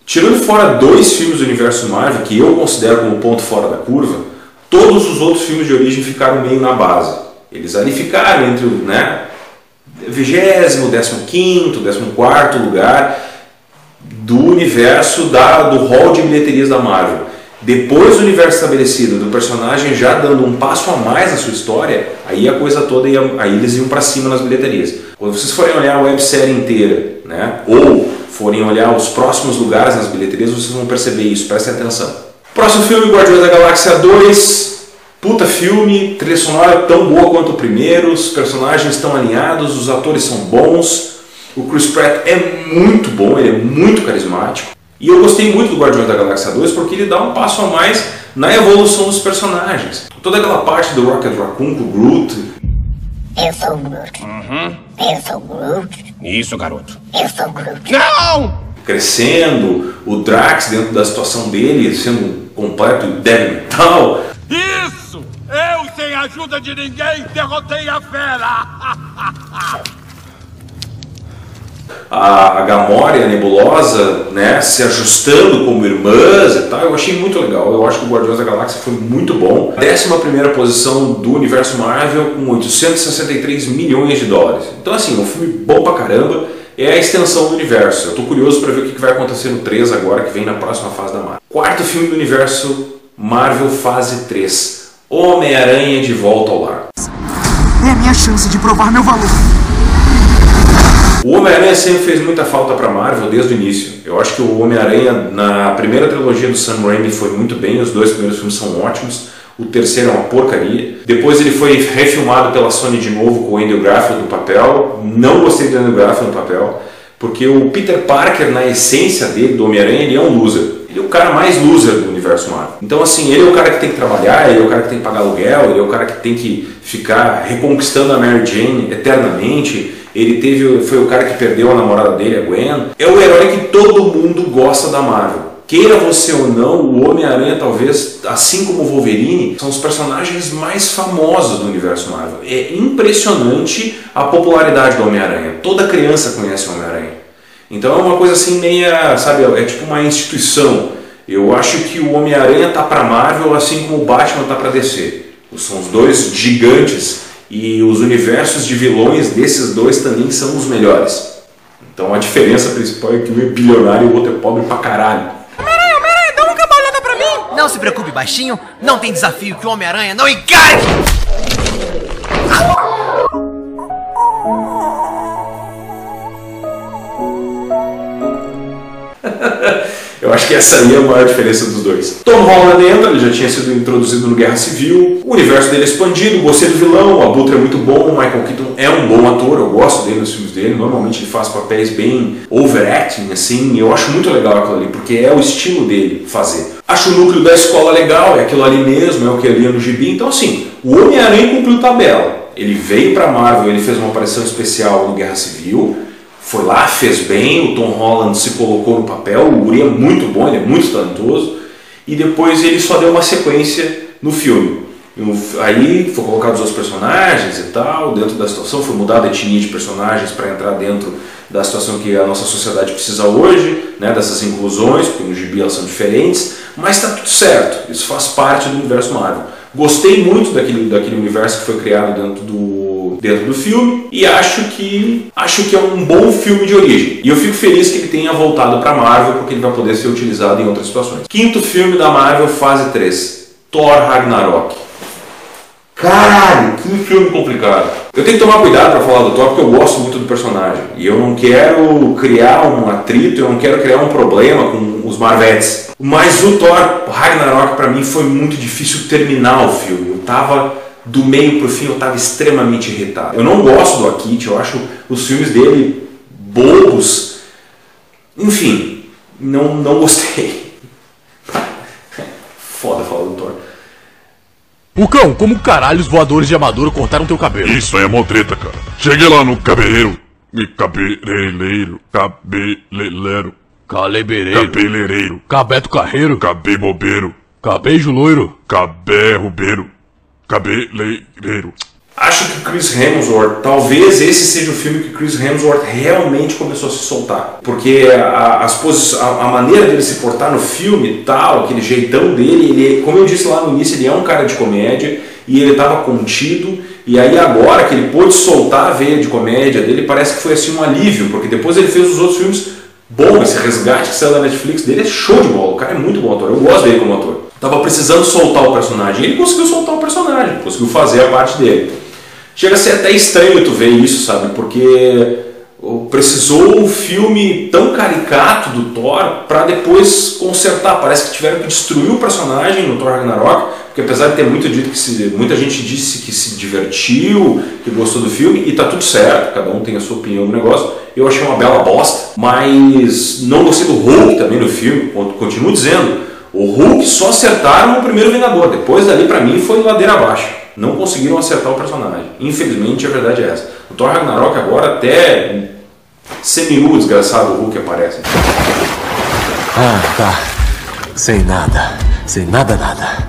Tirando fora dois filmes do universo Marvel, que eu considero como ponto fora da curva, todos os outros filmes de origem ficaram meio na base. Eles ali ficaram entre o né, 20, 15, 14 lugar do universo da, do hall de bilheterias da Marvel. Depois do universo estabelecido, do personagem já dando um passo a mais na sua história, aí a coisa toda ia, aí eles iam para cima nas bilheterias. Quando vocês forem olhar a websérie inteira, né, ou forem olhar os próximos lugares nas bilheterias, vocês vão perceber isso, prestem atenção. Próximo filme, Guardiões da Galáxia 2. Puta filme, trilha sonora tão boa quanto o primeiro, os personagens estão alinhados, os atores são bons, o Chris Pratt é muito bom, ele é muito carismático. E eu gostei muito do Guardiões da Galáxia 2 porque ele dá um passo a mais na evolução dos personagens. Toda aquela parte do Rocket Raccoon com o Groot. Eu sou o Groot. Uhum. Eu sou o Groot. Isso, garoto. Eu sou o Groot. Não! Crescendo, o Drax dentro da situação dele, sendo um completo débil mental. Isso! Eu, sem a ajuda de ninguém, derrotei a fera! a, a Gamora e a Nebulosa né, se ajustando como irmãs e tal. Eu achei muito legal. Eu acho que o Guardiões da Galáxia foi muito bom. 11 posição do universo Marvel com 863 milhões de dólares. Então, assim, um filme bom pra caramba. É a extensão do universo. Eu tô curioso para ver o que vai acontecer no 3 agora, que vem na próxima fase da Marvel. Quarto filme do universo Marvel Fase 3. Homem-Aranha de volta ao lar. É a minha chance de provar meu valor. O Homem-Aranha sempre fez muita falta para Marvel desde o início. Eu acho que o Homem-Aranha na primeira trilogia do Sam Raimi foi muito bem, os dois primeiros filmes são ótimos. O terceiro é uma porcaria. Depois ele foi refilmado pela Sony de novo com o Andrew Garfield no papel. Não gostei do Andrew Garfield no papel, porque o Peter Parker, na essência dele, do Homem-Aranha, ele é um loser. Ele é o cara mais loser do universo Marvel. Então, assim, ele é o cara que tem que trabalhar, ele é o cara que tem que pagar aluguel, ele é o cara que tem que ficar reconquistando a Mary Jane eternamente ele teve, foi o cara que perdeu a namorada dele, a Gwen. É o herói que todo mundo gosta da Marvel. Queira você ou não, o Homem-Aranha, talvez, assim como o Wolverine, são os personagens mais famosos do universo Marvel. É impressionante a popularidade do Homem-Aranha. Toda criança conhece o Homem-Aranha. Então é uma coisa assim meia, sabe, é tipo uma instituição. Eu acho que o Homem-Aranha tá para Marvel assim como o Batman tá para DC. São os dois gigantes e os universos de vilões desses dois também são os melhores. Então a diferença principal é que um é bilionário e o outro é pobre pra caralho. Não se preocupe, baixinho. Não tem desafio que o Homem-Aranha não encare! Eu acho que essa aí é a maior diferença dos dois. Tom Holland entra, ele já tinha sido introduzido no Guerra Civil, o universo dele é expandido, gostei do vilão, o Abutre é muito bom, o Michael Keaton é um bom ator, eu gosto dele nos filmes dele, normalmente ele faz papéis bem overacting, assim, eu acho muito legal aquilo ali, porque é o estilo dele fazer. Acho o núcleo da escola legal, é aquilo ali mesmo, é o que ia no gibi, então assim, o Homem-Aranha cumpriu tabela. Ele veio para Marvel, ele fez uma aparição especial no Guerra Civil, foi lá, fez bem, o Tom Holland se colocou no papel, o Uri é muito bom, ele é muito talentoso, e depois ele só deu uma sequência no filme. Aí foi colocados os outros personagens e tal, dentro da situação, foi mudada a etnia de personagens para entrar dentro da situação que a nossa sociedade precisa hoje, né, dessas inclusões, porque no gibi elas são diferentes, mas está tudo certo, isso faz parte do universo Marvel. Gostei muito daquele, daquele universo que foi criado dentro do dentro do filme e acho que acho que é um bom filme de origem. E eu fico feliz que ele tenha voltado para Marvel porque ele vai poder ser utilizado em outras situações. Quinto filme da Marvel, fase 3, Thor Ragnarok. Caralho, que filme complicado. Eu tenho que tomar cuidado para falar do Thor porque eu gosto muito do personagem. E eu não quero criar um atrito, eu não quero criar um problema com os Marvetes. Mas o Thor Ragnarok para mim foi muito difícil terminar o filme. Eu tava do meio pro fim eu estava extremamente irritado. Eu não gosto do Akit, eu acho os filmes dele bobos. Enfim, não, não gostei. Foda falar do Thor. Pucão, como caralho os voadores de Amador cortaram teu cabelo? Isso aí é mó treta, cara. Cheguei lá no cabeleireiro. Cabeleireiro. Cabeleireiro. Calebereiro. Cabeleireiro. Cabeto Carreiro. Cabebobeiro. Cabejo loiro. Cabé rubeiro. Cabeleireiro. Acho que Chris Hemsworth, talvez esse seja o filme que Chris Hemsworth realmente começou a se soltar. Porque a, as posi- a, a maneira dele se portar no filme tal, aquele jeitão dele, ele, como eu disse lá no início, ele é um cara de comédia e ele estava contido. E aí agora que ele pôde soltar a veia de comédia dele, parece que foi assim um alívio, porque depois ele fez os outros filmes bons, esse resgate que saiu da Netflix dele é show de bola, o cara é muito bom ator, eu gosto dele como ator. Tava precisando soltar o personagem, ele conseguiu soltar o personagem, conseguiu fazer a parte dele. Chega a ser até estranho tu ver isso, sabe? Porque precisou um filme tão caricato do Thor para depois consertar. Parece que tiveram que destruir o personagem no Thor Ragnarok, porque apesar de ter muito dito que se, muita gente disse que se divertiu, que gostou do filme, e tá tudo certo, cada um tem a sua opinião do negócio. Eu achei uma bela bosta, mas não gostei do Hulk também no filme, continuo dizendo. O Hulk só acertaram no primeiro Vingador, depois dali pra mim foi ladeira abaixo. Não conseguiram acertar o personagem. Infelizmente a verdade é essa. No Thor Ragnarok agora até semi-nu desgraçado o Hulk aparece. Ah, tá. Sem nada. Sem nada, nada.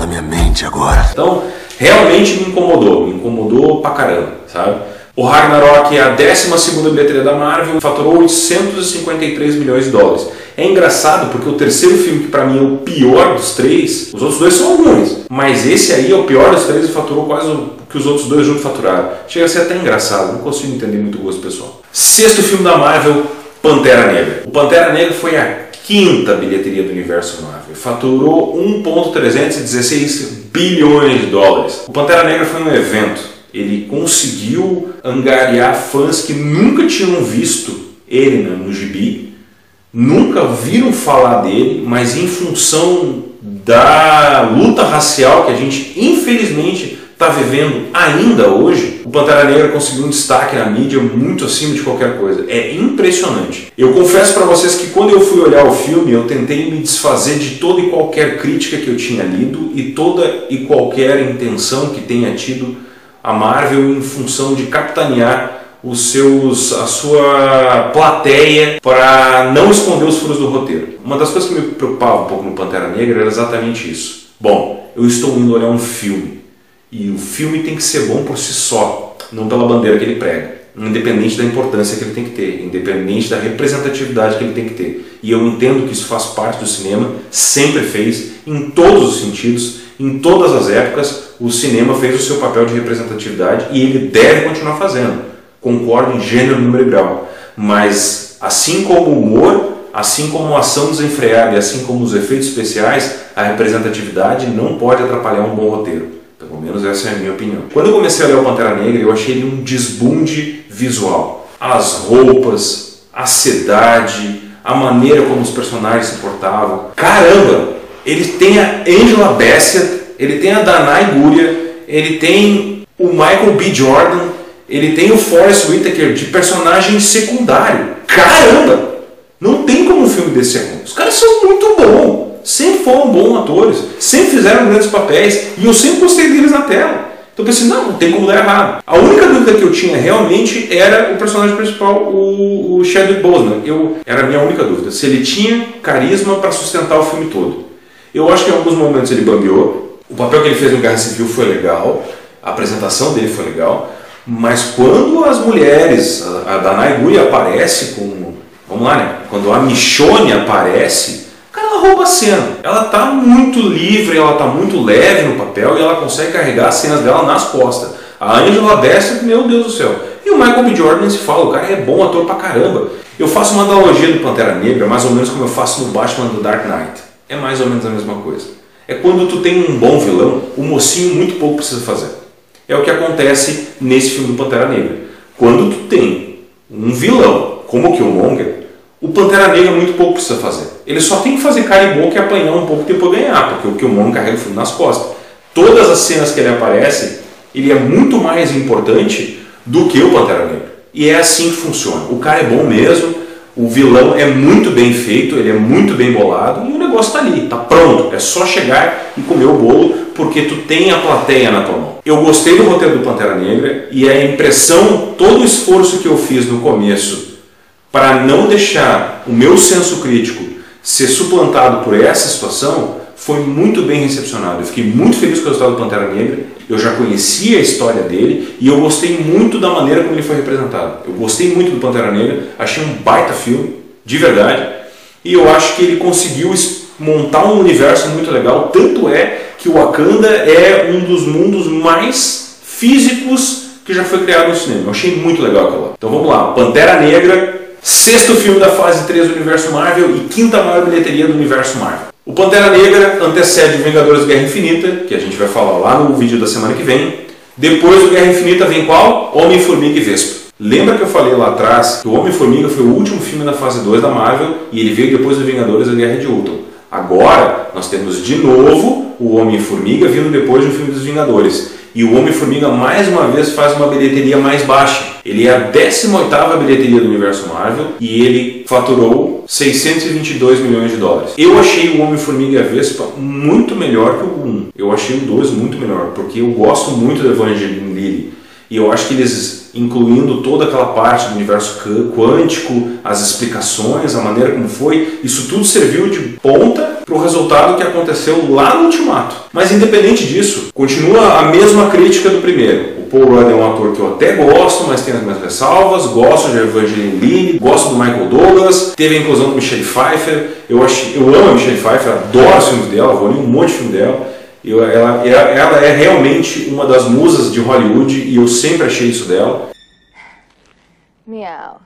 Na minha mente agora. Então, realmente me incomodou, me incomodou pra caramba, sabe? O Ragnarok é a 12 bilheteria da Marvel, faturou 853 milhões de dólares. É engraçado porque o terceiro filme, que pra mim é o pior dos três, os outros dois são ruins, mas esse aí é o pior dos três e faturou quase o que os outros dois juntos faturaram. Chega a ser até engraçado, não consigo entender muito o gosto pessoal. Sexto filme da Marvel, Pantera Negra. O Pantera Negra foi a quinta bilheteria do universo Marvel. Faturou 1,316 bilhões de dólares. O Pantera Negra foi um evento. Ele conseguiu angariar fãs que nunca tinham visto ele no gibi, nunca viram falar dele, mas em função da luta racial que a gente infelizmente está vivendo ainda hoje, o Pantera Negra conseguiu um destaque na mídia muito acima de qualquer coisa. É impressionante. Eu confesso para vocês que quando eu fui olhar o filme, eu tentei me desfazer de toda e qualquer crítica que eu tinha lido e toda e qualquer intenção que tenha tido a Marvel em função de capitanear os seus, a sua plateia para não esconder os furos do roteiro. Uma das coisas que me preocupava um pouco no Pantera Negra era exatamente isso. Bom, eu estou indo olhar um filme e o filme tem que ser bom por si só, não pela bandeira que ele prega, independente da importância que ele tem que ter, independente da representatividade que ele tem que ter. E eu entendo que isso faz parte do cinema, sempre fez, em todos os sentidos, em todas as épocas, o cinema fez o seu papel de representatividade e ele deve continuar fazendo. Concordo em gênero, número e grau. Mas, assim como o humor, assim como a ação desenfreada e assim como os efeitos especiais, a representatividade não pode atrapalhar um bom roteiro. Pelo menos essa é a minha opinião. Quando eu comecei a ler o Pantera Negra, eu achei ele um desbunde visual. As roupas, a cidade, a maneira como os personagens se portavam. Caramba! Ele tem a Angela Bassett, ele tem a Danai Gurria, ele tem o Michael B. Jordan, ele tem o Forrest Whitaker de personagem secundário. Caramba! Não tem como um filme desse ser. Os caras são muito bons. Sempre foram bons atores. Sempre fizeram grandes papéis. E eu sempre gostei deles na tela. Então eu pensei, não, não tem como dar errado. A única dúvida que eu tinha realmente era o personagem principal, o, o Chadwick Boseman. Eu, era a minha única dúvida. Se ele tinha carisma para sustentar o filme todo. Eu acho que em alguns momentos ele bambeou. O papel que ele fez no Guerra Civil foi legal. A apresentação dele foi legal. Mas quando as mulheres, a, a Danai Gurria aparece com Vamos lá, né? Quando a Michonne aparece, cara, ela rouba a cena. Ela tá muito livre, ela tá muito leve no papel e ela consegue carregar as cenas dela nas costas. A Angela Bassett, meu Deus do céu. E o Michael B. Jordan se fala, o cara é bom ator pra caramba. Eu faço uma analogia do Pantera Negra, mais ou menos como eu faço no Batman do Dark Knight. É mais ou menos a mesma coisa. É quando tu tem um bom vilão, o mocinho muito pouco precisa fazer. É o que acontece nesse filme do Pantera Negra. Quando tu tem um vilão como o Killmonger, o Pantera Negra muito pouco precisa fazer. Ele só tem que fazer cara e boca e apanhar um pouco e depois ganhar, porque o Killmonger carrega o filme nas costas. Todas as cenas que ele aparece, ele é muito mais importante do que o Pantera Negra. E é assim que funciona. O cara é bom mesmo, o vilão é muito bem feito, ele é muito bem bolado e o negócio está ali, está pronto. É só chegar e comer o bolo porque tu tem a plateia na tua mão. Eu gostei do roteiro do Pantera Negra e a impressão, todo o esforço que eu fiz no começo para não deixar o meu senso crítico ser suplantado por essa situação foi muito bem recepcionado. Eu fiquei muito feliz com o resultado do Pantera Negra. Eu já conhecia a história dele e eu gostei muito da maneira como ele foi representado. Eu gostei muito do Pantera Negra, achei um baita filme, de verdade. E eu acho que ele conseguiu montar um universo muito legal. Tanto é que o Wakanda é um dos mundos mais físicos que já foi criado no cinema. Eu achei muito legal aquilo lá. Então vamos lá, Pantera Negra, sexto filme da fase 3 do universo Marvel e quinta maior bilheteria do universo Marvel. O Pantera Negra antecede Vingadores Guerra Infinita, que a gente vai falar lá no vídeo da semana que vem. Depois do Guerra Infinita vem qual? Homem-Formiga e Vespa. Lembra que eu falei lá atrás que o Homem-Formiga foi o último filme da fase 2 da Marvel e ele veio depois do Vingadores da Guerra de Ultron. Agora nós temos de novo o Homem-Formiga vindo depois do filme dos Vingadores. E o Homem-Formiga mais uma vez faz uma bilheteria mais baixa. Ele é a 18ª bilheteria do universo Marvel e ele faturou 622 milhões de dólares. Eu achei o Homem-Formiga e a Vespa muito melhor que o 1. Eu achei o 2 muito melhor, porque eu gosto muito do Evangeline Lilly. E eu acho que eles, incluindo toda aquela parte do universo quântico, as explicações, a maneira como foi, isso tudo serviu de ponta para o resultado que aconteceu lá no Ultimato. Mas independente disso, continua a mesma crítica do primeiro. Paul Rudd é um ator que eu até gosto, mas tem as minhas ressalvas. Gosto de Evangeline Lilly, gosto do Michael Douglas, teve a inclusão do Michelle Pfeiffer. Eu, achei, eu amo a Michelle Pfeiffer, adoro os filmes dela, vou ler um monte de filme dela. Eu, ela, ela é realmente uma das musas de Hollywood e eu sempre achei isso dela. Miau.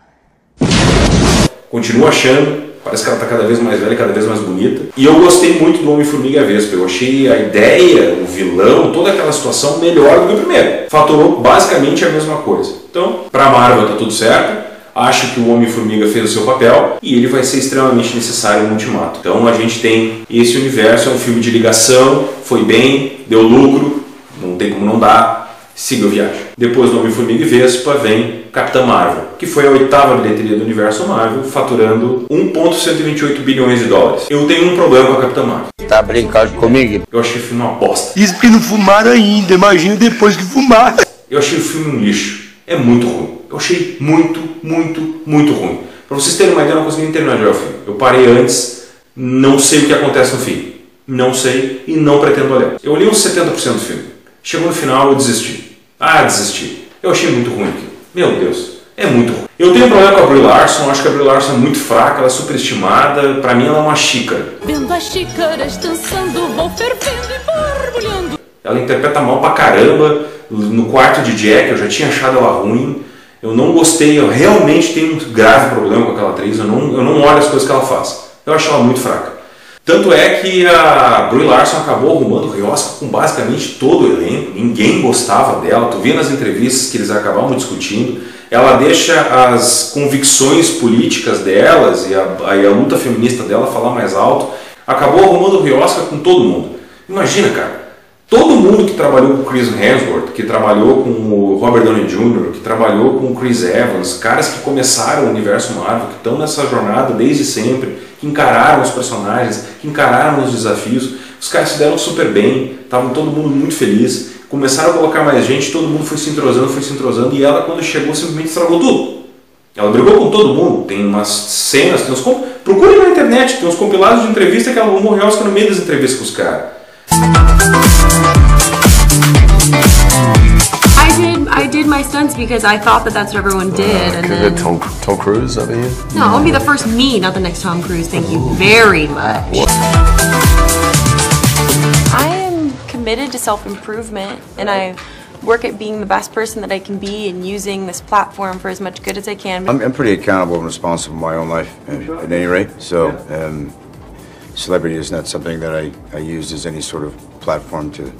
Continuo achando. Parece que ela está cada vez mais velha, cada vez mais bonita. E eu gostei muito do Homem-Formiga Vespa. Eu achei a ideia, o vilão, toda aquela situação melhor do que o primeiro. Faturou basicamente a mesma coisa. Então, para Marvel tá tudo certo acho que o Homem-Formiga fez o seu papel e ele vai ser extremamente necessário no Ultimato. Então a gente tem esse universo, é um filme de ligação, foi bem, deu lucro, não tem como não dar, siga a viagem. Depois do Homem-Formiga e Vespa vem Capitã Marvel, que foi a oitava bilheteria do universo Marvel, faturando 1,128 bilhões de dólares. Eu tenho um problema com a Capitã Marvel. Tá brincando comigo? Eu achei o filme uma bosta. Isso porque não fumaram ainda, imagina depois que fumar. Eu achei o filme um lixo. É muito ruim. Eu achei muito, muito, muito ruim. Para vocês terem uma ideia, eu não consegui nem terminar de ver o filme. Eu parei antes, não sei o que acontece no fim. Não sei e não pretendo olhar. Eu olhei uns 70% do filme. Chegou no final, eu desisti. Ah, desisti. Eu achei muito ruim aquilo. Meu Deus, é muito ruim. Eu tenho um problema com a Brie Larson, acho que a Brie Larson é muito fraca, ela é superestimada. Para mim, ela é uma xícara. Vendo as xícaras dançando, vão fervendo e borbulhando. Ela interpreta mal pra caramba. No quarto de Jack, eu já tinha achado ela ruim. Eu não gostei, eu realmente tenho um grave problema com aquela atriz. Eu não, eu não olho as coisas que ela faz. Eu acho ela muito fraca. Tanto é que a Brie Larson acabou arrumando o Riosca com basicamente todo o elenco. Ninguém gostava dela. Tu vê nas entrevistas que eles acabavam discutindo. Ela deixa as convicções políticas delas e a, e a luta feminista dela falar mais alto. Acabou arrumando o Riosca com todo mundo. Imagina, cara. Todo mundo que trabalhou com o Chris Hemsworth, que trabalhou com o Robert Downey Jr., que trabalhou com o Chris Evans, caras que começaram o universo Marvel, que estão nessa jornada desde sempre, que encararam os personagens, que encararam os desafios, os caras se deram super bem, estavam todo mundo muito feliz, começaram a colocar mais gente, todo mundo foi se entrosando, foi se entrosando, e ela quando chegou simplesmente estragou tudo. Ela brigou com todo mundo, tem umas cenas, tem uns procure na internet, tem uns compilados de entrevista que ela morreu no meio das entrevistas com os caras. I did. I did my stunts because I thought that that's what everyone did, and then Tom, Tom Cruise over here? no, I'll be the first me, not the next Tom Cruise. Thank you very much. I am committed to self improvement, and I work at being the best person that I can be and using this platform for as much good as I can. I'm, I'm pretty accountable and responsible in my own life, at, at any rate. So, um, celebrity is not something that I, I use as any sort of platform to,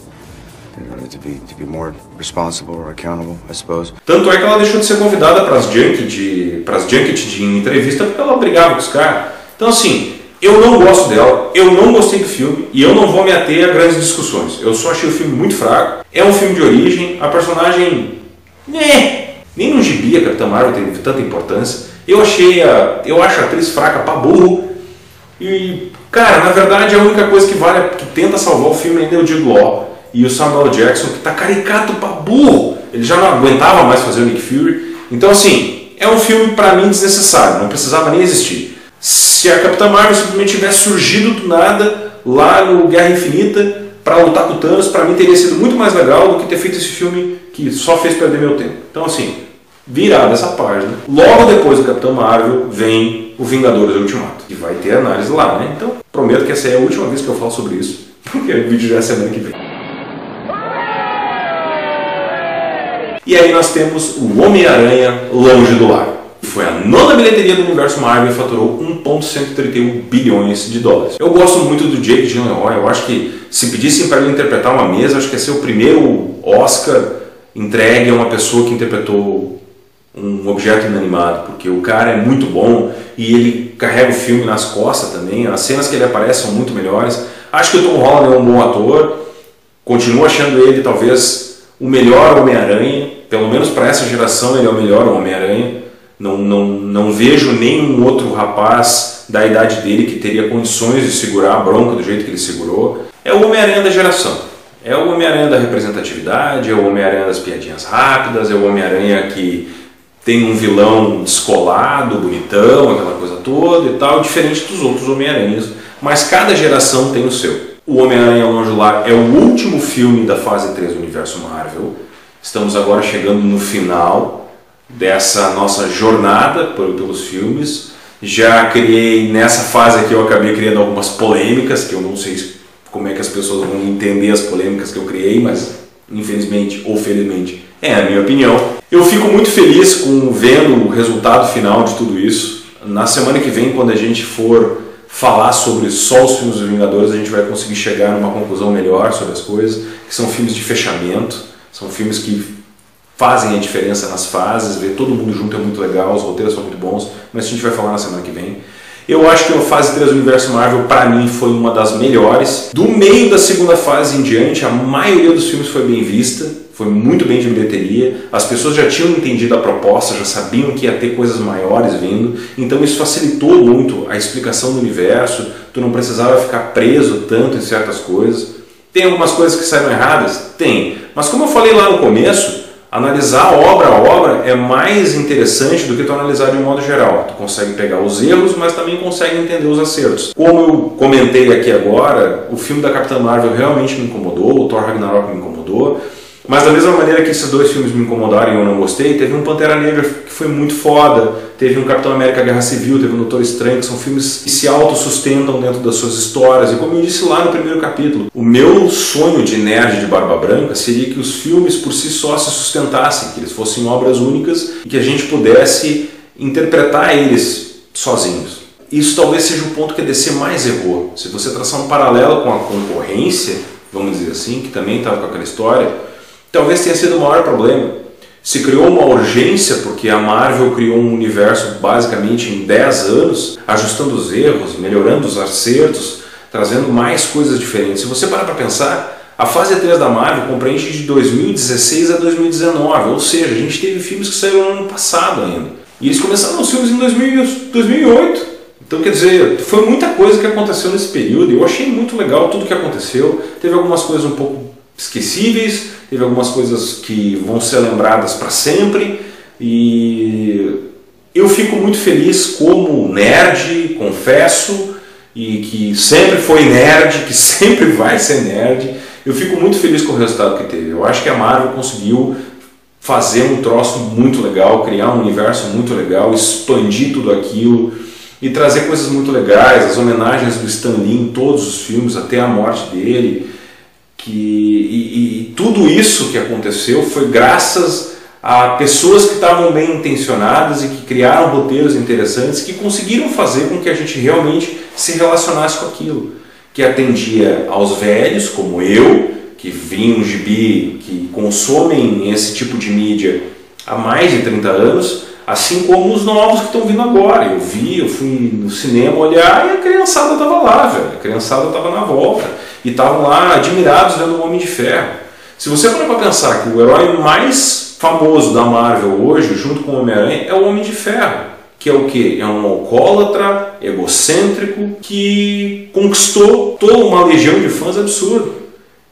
Tanto é que ela deixou de ser convidada para as junket de, pras junket de entrevista porque ela brigava com os caras. Então, assim, eu não gosto dela, eu não gostei do filme e eu não vou me ater a grandes discussões. Eu só achei o filme muito fraco. É um filme de origem, a personagem. Né, nem no gibi a Capitã Marvel teve tanta importância. Eu achei a. Eu acho a atriz fraca pra burro. E, cara, na verdade a única coisa que vale, que tenta salvar o filme ainda é o Jude Law e o Samuel Jackson, que tá caricato pra burro. Ele já não aguentava mais fazer o Nick Fury. Então, assim, é um filme pra mim desnecessário, não precisava nem existir. Se a Capitã Marvel simplesmente tivesse surgido do nada, lá no Guerra Infinita para lutar com o Thanos, para mim teria sido muito mais legal do que ter feito esse filme que só fez perder meu tempo. Então assim, virada essa página. Logo depois do Capitão Marvel vem o Vingadores Ultimato, que vai ter análise lá, né? Então prometo que essa é a última vez que eu falo sobre isso, porque o vídeo já é semana que vem. E aí nós temos o Homem-Aranha Longe do Lar. Foi a nona bilheteria do universo Marvel e faturou 1,131 bilhões de dólares. Eu gosto muito do Jake Gyllenhaal, eu acho que se pedissem para ele interpretar uma mesa, acho que ia ser o primeiro Oscar entregue a uma pessoa que interpretou um objeto inanimado, porque o cara é muito bom e ele carrega o filme nas costas também, as cenas que ele aparece são muito melhores. Acho que o Tom Holland é um bom ator, continuo achando ele talvez o melhor Homem-Aranha, pelo menos para essa geração ele é o melhor Homem-Aranha. Não, não, não vejo nenhum outro rapaz da idade dele que teria condições de segurar a bronca do jeito que ele segurou. É o Homem-Aranha da geração. É o Homem-Aranha da representatividade, é o Homem-Aranha das piadinhas rápidas, é o Homem-Aranha que tem um vilão descolado, bonitão, aquela coisa toda e tal, diferente dos outros Homem-Aranhas. Mas cada geração tem o seu. O Homem-Aranha Longe Lar é o último filme da fase 3 do universo Marvel. Estamos agora chegando no final dessa nossa jornada pelos filmes. Já criei, nessa fase aqui, eu acabei criando algumas polêmicas, que eu não sei como é que as pessoas vão entender as polêmicas que eu criei, mas infelizmente ou felizmente é a minha opinião. Eu fico muito feliz com vendo o resultado final de tudo isso. Na semana que vem, quando a gente for falar sobre só os filmes dos Vingadores, a gente vai conseguir chegar numa conclusão melhor sobre as coisas, que são filmes de fechamento, são filmes que fazem a diferença nas fases, ver todo mundo junto é muito legal, os roteiros são muito bons, mas a gente vai falar na semana que vem. Eu acho que a fase 3 do Universo Marvel, para mim, foi uma das melhores. Do meio da segunda fase em diante, a maioria dos filmes foi bem vista, foi muito bem de bilheteria. As pessoas já tinham entendido a proposta, já sabiam que ia ter coisas maiores vindo, então isso facilitou muito a explicação do universo. Tu não precisava ficar preso tanto em certas coisas. Tem algumas coisas que saíram erradas? Tem. Mas como eu falei lá no começo, analisar obra a obra é mais interessante do que tu analisar de um modo geral. Tu consegue pegar os erros, mas também consegue entender os acertos. Como eu comentei aqui agora, o filme da Capitã Marvel realmente me incomodou, o Thor Ragnarok me incomodou. Mas da mesma maneira que esses dois filmes me incomodaram e eu não gostei, teve um Pantera Negra que foi muito foda, teve um Capitão América Guerra Civil, teve um Doutor Estranho, que são filmes que se autossustentam dentro das suas histórias. E como eu disse lá no primeiro capítulo, o meu sonho de nerd de barba branca seria que os filmes por si só se sustentassem, que eles fossem obras únicas e que a gente pudesse interpretar eles sozinhos. Isso talvez seja o ponto que a DC mais errou. Se você traçar um paralelo com a concorrência, vamos dizer assim, que também estava com aquela história, talvez tenha sido o maior problema. Se criou uma urgência porque a Marvel criou um universo basicamente em 10 anos, ajustando os erros, melhorando os acertos, trazendo mais coisas diferentes. Se você parar para pensar, a fase 3 da Marvel compreende de 2016 a 2019, ou seja, a gente teve filmes que saíram no ano passado ainda. E eles começaram os filmes em 2008. Então, quer dizer, foi muita coisa que aconteceu nesse período. Eu achei muito legal tudo que aconteceu. Teve algumas coisas um pouco esquecíveis, teve algumas coisas que vão ser lembradas para sempre e eu fico muito feliz como nerd, confesso, e que sempre foi nerd, que sempre vai ser nerd. Eu fico muito feliz com o resultado que teve. Eu acho que a Marvel conseguiu fazer um troço muito legal, criar um universo muito legal, expandir tudo aquilo e trazer coisas muito legais, as homenagens do Stan Lee em todos os filmes, até a morte dele que e, e, tudo isso que aconteceu foi graças a pessoas que estavam bem intencionadas e que criaram roteiros interessantes que conseguiram fazer com que a gente realmente se relacionasse com aquilo, que atendia aos velhos como eu, que vim um gibi, que consomem esse tipo de mídia há mais de 30 anos, assim como os novos que estão vindo agora. Eu vi, eu fui no cinema olhar e a criançada estava lá, velho. A criançada estava na volta e estavam lá admirados vendo o Homem de Ferro. Se você for para pensar que o herói mais famoso da Marvel hoje, junto com o Homem-Aranha, é o Homem de Ferro, que é o que? É um alcoólatra, egocêntrico, que conquistou toda uma legião de fãs absurdo.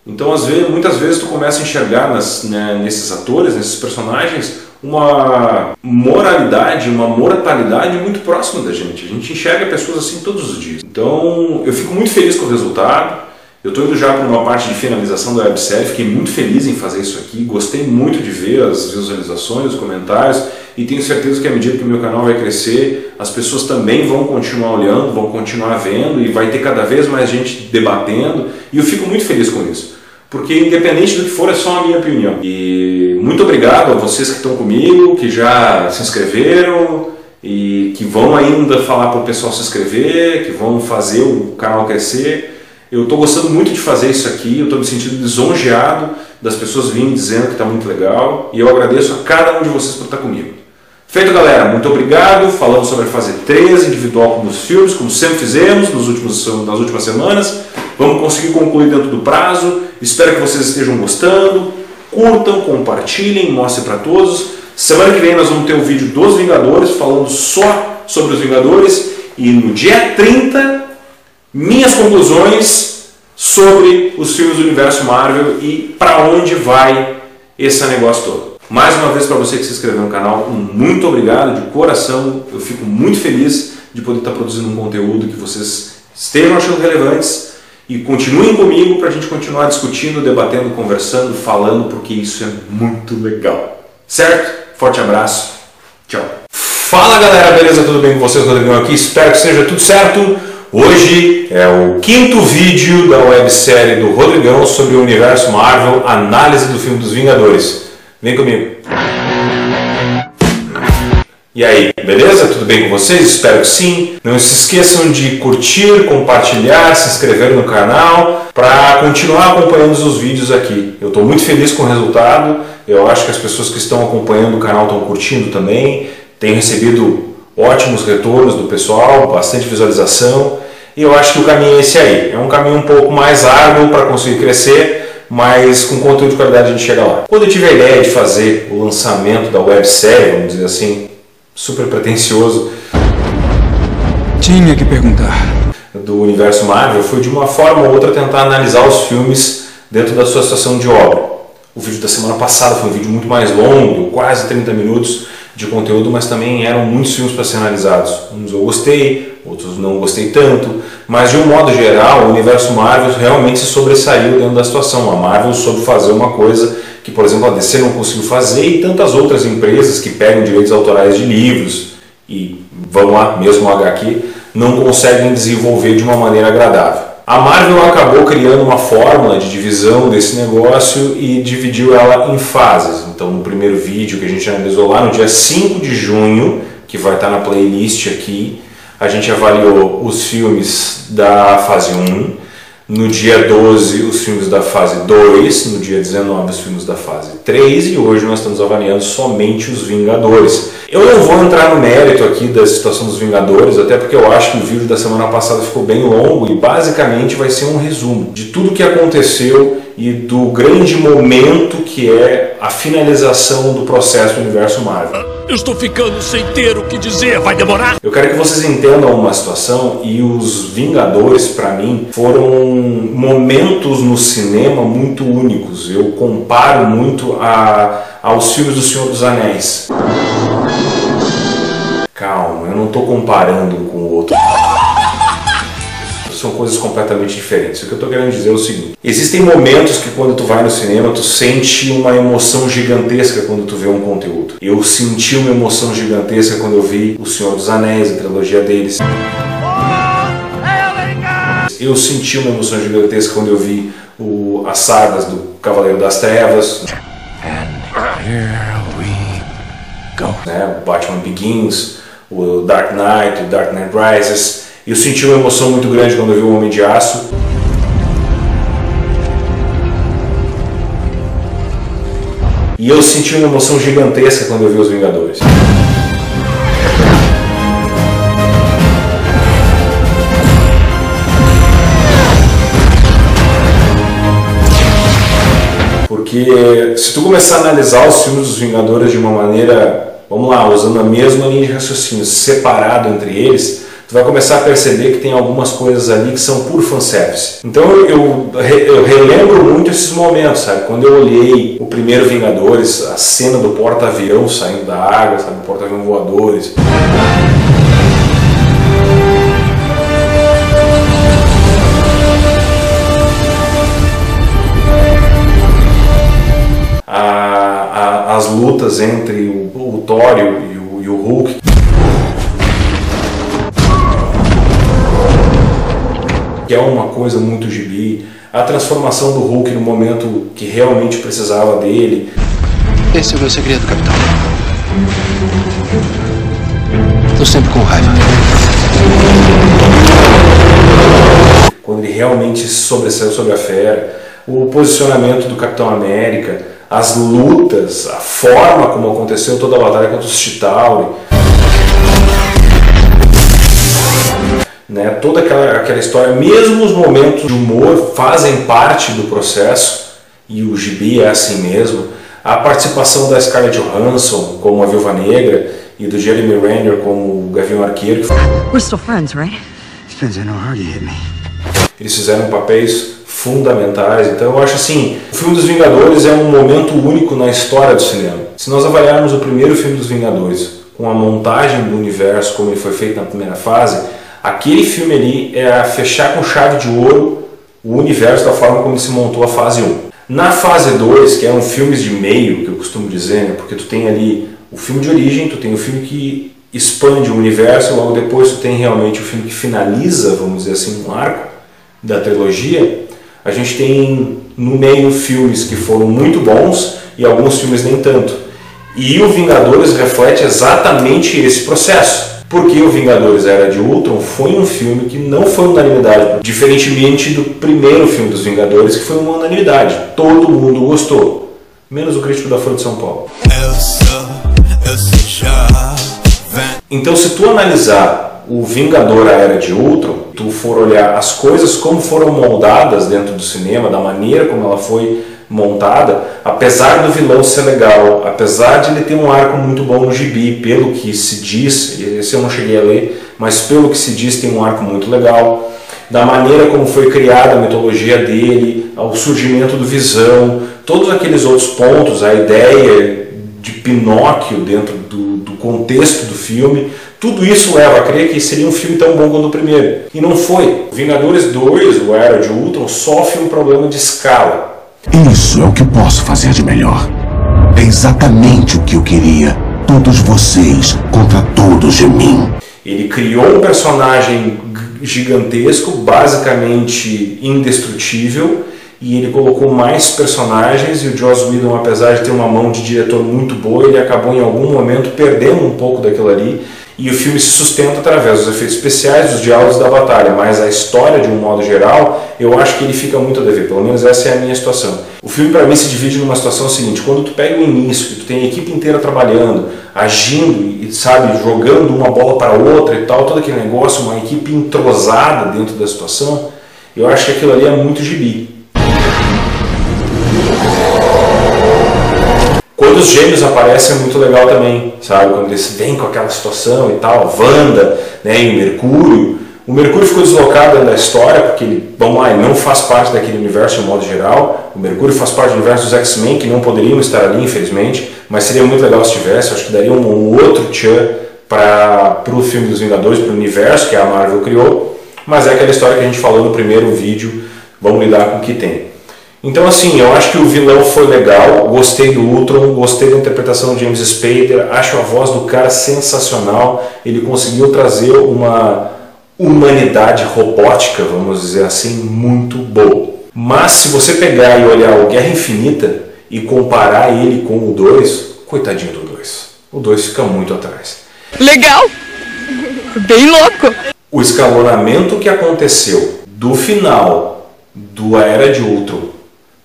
Então, às vezes, muitas vezes tu começa a enxergar nas, né, nesses atores, nesses personagens, uma moralidade, uma mortalidade muito próxima da gente. A gente enxerga pessoas assim todos os dias. Então eu fico muito feliz com o resultado. Eu estou indo já para uma parte de finalização da websérie, fiquei muito feliz em fazer isso aqui, gostei muito de ver as visualizações, os comentários e tenho certeza que à medida que o meu canal vai crescer, as pessoas também vão continuar olhando, vão continuar vendo e vai ter cada vez mais gente debatendo e eu fico muito feliz com isso. Porque independente do que for, é só a minha opinião. E muito obrigado a vocês que estão comigo, que já se inscreveram e que vão ainda falar para o pessoal se inscrever, que vão fazer o canal crescer. Eu estou gostando muito de fazer isso aqui, eu estou me sentindo lisonjeado das pessoas virem dizendo que está muito legal e eu agradeço a cada um de vocês por estar comigo. Feito, galera, muito obrigado. Falamos sobre a fase 3, individual como os filmes, como sempre fizemos nos últimos, nas últimas semanas. Vamos conseguir concluir dentro do prazo. Espero que vocês estejam gostando. Curtam, compartilhem, mostrem para todos. Semana que vem nós vamos ter um vídeo dos Vingadores, falando só sobre os Vingadores. E no dia 30 minhas conclusões sobre os filmes do universo Marvel e para onde vai esse negócio todo. Mais uma vez para você que se inscreveu no canal, muito obrigado de coração. Eu fico muito feliz de poder estar produzindo um conteúdo que vocês estejam achando relevantes e continuem comigo para a gente continuar discutindo, debatendo, conversando, falando, porque isso é muito legal. Certo? Forte abraço. Tchau. Fala galera, beleza? Tudo bem com vocês? Rodrigão aqui. Espero que seja tudo certo. Hoje é o quinto vídeo da websérie do Rodrigão sobre o universo Marvel, análise do filme dos Vingadores. Vem comigo. E aí, beleza? Tudo bem com vocês? Espero que sim. Não se esqueçam de curtir, compartilhar, se inscrever no canal para continuar acompanhando os vídeos aqui. Eu estou muito feliz com o resultado. Eu acho que as pessoas que estão acompanhando o canal estão curtindo também. Tenho recebido ótimos retornos do pessoal, bastante visualização. E eu acho que o caminho é esse aí. É um caminho um pouco mais árduo para conseguir crescer, mas com conteúdo de qualidade a gente chega lá. Quando eu tive a ideia de fazer o lançamento da websérie, vamos dizer assim, super pretencioso, tinha que perguntar. Do universo Marvel, foi de uma forma ou outra tentar analisar os filmes dentro da sua situação de obra. O vídeo da semana passada foi um vídeo muito mais longo, quase 30 minutos de conteúdo, mas também eram muitos filmes para ser analisados. Uns eu gostei, outros não gostei tanto, mas de um modo geral, o universo Marvel realmente se sobressaiu dentro da situação. A Marvel soube fazer uma coisa que, por exemplo, a DC não conseguiu fazer e tantas outras empresas que pegam direitos autorais de livros e vão lá, mesmo o HQ, não conseguem desenvolver de uma maneira agradável. A Marvel acabou criando uma fórmula de divisão desse negócio e dividiu ela em fases. Então, no primeiro vídeo que a gente analisou lá, no dia 5 de junho, que vai estar na playlist aqui, a gente avaliou os filmes da fase 1. No dia 12, os filmes da fase 2. No dia 19, os filmes da fase 3. E hoje nós estamos avaliando somente os Vingadores. Eu não vou entrar no mérito aqui da situação dos Vingadores, até porque eu acho que o vídeo da semana passada ficou bem longo e basicamente vai ser um resumo de tudo que aconteceu e do grande momento que é a finalização do processo do universo Marvel. Eu estou ficando sem ter o que dizer, vai demorar? Eu quero que vocês entendam uma situação e os Vingadores, para mim, foram momentos no cinema muito únicos. Eu comparo muito a, aos filmes do Senhor dos Anéis. Calma, eu não estou comparando um com o outro. São coisas completamente diferentes. O que eu estou querendo dizer é o seguinte: existem momentos que quando tu vai no cinema tu sente uma emoção gigantesca quando tu vê um conteúdo. Eu senti uma emoção gigantesca quando eu vi O Senhor dos Anéis, a trilogia deles. Eu senti uma emoção gigantesca quando eu vi o, as sagas do Cavaleiro das Trevas. And here we go. Né, Batman Begins, o Dark Knight, o Dark Knight Rises. Eu senti uma emoção muito grande quando eu vi o Homem de Aço. E eu senti uma emoção gigantesca quando eu vi Os Vingadores. Porque se tu começar a analisar os filmes dos Vingadores de uma maneira, vamos lá, usando a mesma linha de raciocínio, separado entre eles, tu vai começar a perceber que tem algumas coisas ali que são puro fanservice. Então eu, eu, relembro muito esses momentos, sabe? Quando eu olhei o primeiro Vingadores, a cena do porta-avião saindo da água, sabe? Porta-avião voadores. A, a, as lutas entre o, o Thor e o, e o Hulk. Que é uma coisa muito gibi, a transformação do Hulk no momento que realmente precisava dele. Esse é o meu segredo, capitão. Tô sempre com raiva. Quando ele realmente sobressaiu sobre a fera, o posicionamento do Capitão América, as lutas, a forma como aconteceu toda a batalha contra os Chitauri. Né? Toda aquela, aquela história, mesmo os momentos de humor fazem parte do processo, e o gibi é assim mesmo. A participação da Scarlett Johansson como a Viúva Negra e do Jeremy Renner como o Gavião Arqueiro. We're still friends, right? Depends on how hard you hit me. Eles fizeram papéis fundamentais. Então eu acho assim, o filme dos Vingadores é um momento único na história do cinema. Se nós avaliarmos o primeiro filme dos Vingadores com a montagem do universo como ele foi feito na primeira fase, aquele filme ali é fechar com chave de ouro o universo da forma como se montou a fase 1. Na fase 2, que é um filme de meio, que eu costumo dizer, né, porque tu tem ali o filme de origem, tu tem o filme que expande o universo, logo depois tu tem realmente o filme que finaliza, vamos dizer assim, um arco da trilogia. A gente tem no meio filmes que foram muito bons e alguns filmes nem tanto. E o Vingadores reflete exatamente esse processo. Porque o Vingadores Era de Ultron foi um filme que não foi unanimidade, diferentemente do primeiro filme dos Vingadores, que foi uma unanimidade. Todo mundo gostou, menos o crítico da Folha de São Paulo. Eu sou, eu sou então, se tu analisar o Vingador A Era de Ultron, tu for olhar as coisas como foram moldadas dentro do cinema, da maneira como ela foi montada, apesar do vilão ser legal, apesar de ele ter um arco muito bom no gibi, pelo que se diz, esse eu não cheguei a ler, mas pelo que se diz tem um arco muito legal, da maneira como foi criada a mitologia dele, o surgimento do Visão, todos aqueles outros pontos, a ideia de Pinóquio dentro do, do contexto do filme, tudo isso leva a crer que seria um filme tão bom quanto o primeiro. E não foi. Vingadores 2, o Era de Ultron, sofre um problema de escala. Isso é o que posso fazer de melhor. É exatamente o que eu queria. Todos vocês contra todos de mim. Ele criou um personagem gigantesco, basicamente indestrutível, e ele colocou mais personagens e o Joss Whedon, apesar de ter uma mão de diretor muito boa, ele acabou em algum momento perdendo um pouco daquilo ali e o filme se sustenta através dos efeitos especiais, dos diálogos da batalha, mas a história, de um modo geral, eu acho que ele fica muito a dever, pelo menos essa é a minha situação. O filme, para mim, se divide numa situação seguinte: quando tu pega o início, tu tem a equipe inteira trabalhando, agindo e, sabe, jogando uma bola para outra e tal, todo aquele negócio, uma equipe entrosada dentro da situação, eu acho que aquilo ali é muito gibi. Quando os gêmeos aparecem é muito legal também, sabe? Quando eles vêm com aquela situação e tal, Wanda né, e o Mercúrio. O Mercúrio ficou deslocado da história, porque ele, vamos lá, ele não faz parte daquele universo de modo geral. O Mercúrio faz parte do universo dos X-Men, que não poderiam estar ali, infelizmente, mas seria muito legal se tivesse. Acho que daria um, um outro tchan para o filme dos Vingadores, para o universo que a Marvel criou. Mas é aquela história que a gente falou no primeiro vídeo, vamos lidar com o que tem. Então, assim, eu acho que o vilão foi legal, gostei do Ultron, gostei da interpretação de James Spader, acho a voz do cara sensacional, ele conseguiu trazer uma humanidade robótica, vamos dizer assim, muito boa. Mas se você pegar e olhar o Guerra Infinita e comparar ele com o 2, coitadinho do 2. O 2 fica muito atrás. Legal! Bem louco! O escalonamento que aconteceu do final do Era de Ultron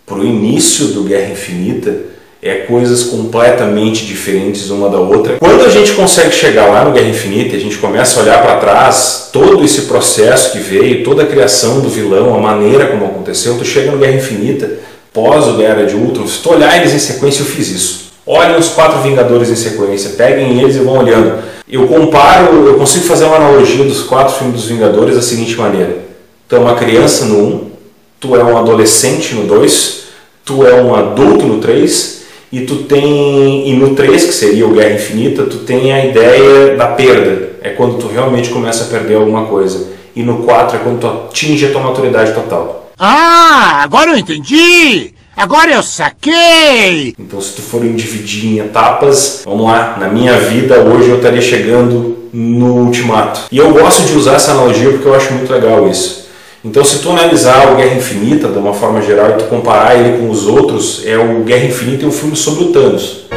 para o início do Guerra Infinita é coisas completamente diferentes uma da outra. Quando a gente consegue chegar lá no Guerra Infinita, a gente começa a olhar para trás todo esse processo que veio, toda a criação do vilão, a maneira como aconteceu, tu chega no Guerra Infinita, pós o Guerra de Ultron, se tu olhar eles em sequência, eu fiz isso. Olhem os quatro Vingadores em sequência, peguem eles e vão olhando. Eu comparo, eu consigo fazer uma analogia dos quatro filmes dos Vingadores da seguinte maneira: é uma criança no 1, tu é um adolescente no 2, tu é um adulto no 3 e tu tem e no 3, que seria o Guerra Infinita, tu tem a ideia da perda. É quando tu realmente começa a perder alguma coisa. E no 4 é quando tu atinge a tua maturidade total. Ah, agora eu entendi! Agora eu saquei! Então, se tu for dividir em etapas, vamos lá, na minha vida hoje eu estaria chegando no ultimato. E eu gosto de usar essa analogia porque eu acho muito legal isso. Então, se tu analisar o Guerra Infinita de uma forma geral e tu comparar ele com os outros, é o Guerra Infinita é um filme sobre o Thanos.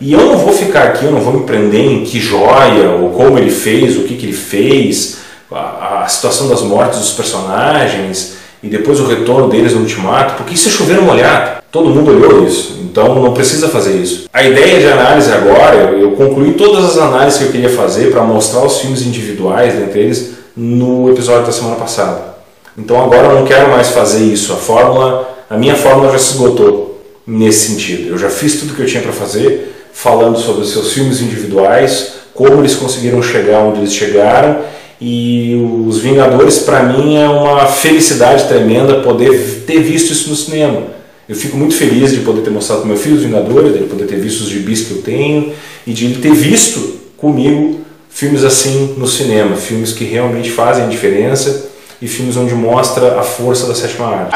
E eu não vou ficar aqui, eu não vou me prender em que joia, ou como ele fez, o que, que ele fez, a, a situação das mortes dos personagens e depois o retorno deles no ultimato, porque isso é chover no molhado. Todo mundo olhou isso, então não precisa fazer isso. A ideia de análise agora, eu concluí todas as análises que eu queria fazer para mostrar os filmes individuais, dentre eles, no episódio da semana passada. Então agora eu não quero mais fazer isso. A fórmula, a minha fórmula já se esgotou nesse sentido. Eu já fiz tudo que eu tinha para fazer falando sobre os seus filmes individuais, como eles conseguiram chegar onde eles chegaram. E os Vingadores, para mim, é uma felicidade tremenda poder ter visto isso no cinema. Eu fico muito feliz de poder ter mostrado para meu filho os Vingadores, de poder ter visto os gibis que eu tenho e de ele ter visto comigo filmes assim no cinema, filmes que realmente fazem a diferença e filmes onde mostra a força da sétima arte.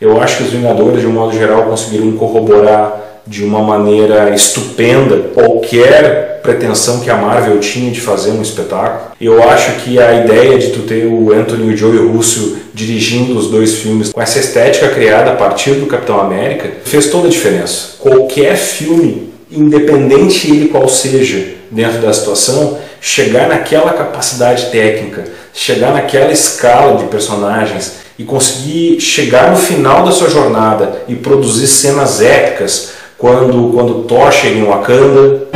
Eu acho que os Vingadores, de um modo geral, conseguiram corroborar de uma maneira estupenda qualquer pretensão que a Marvel tinha de fazer um espetáculo. Eu acho que a ideia de tu ter o Anthony e o Joey Russo dirigindo os dois filmes com essa estética criada a partir do Capitão América fez toda a diferença. Qualquer filme, independente ele qual seja, dentro da situação, chegar naquela capacidade técnica, chegar naquela escala de personagens e conseguir chegar no final da sua jornada e produzir cenas épicas quando, quando Thor chega em Wakanda,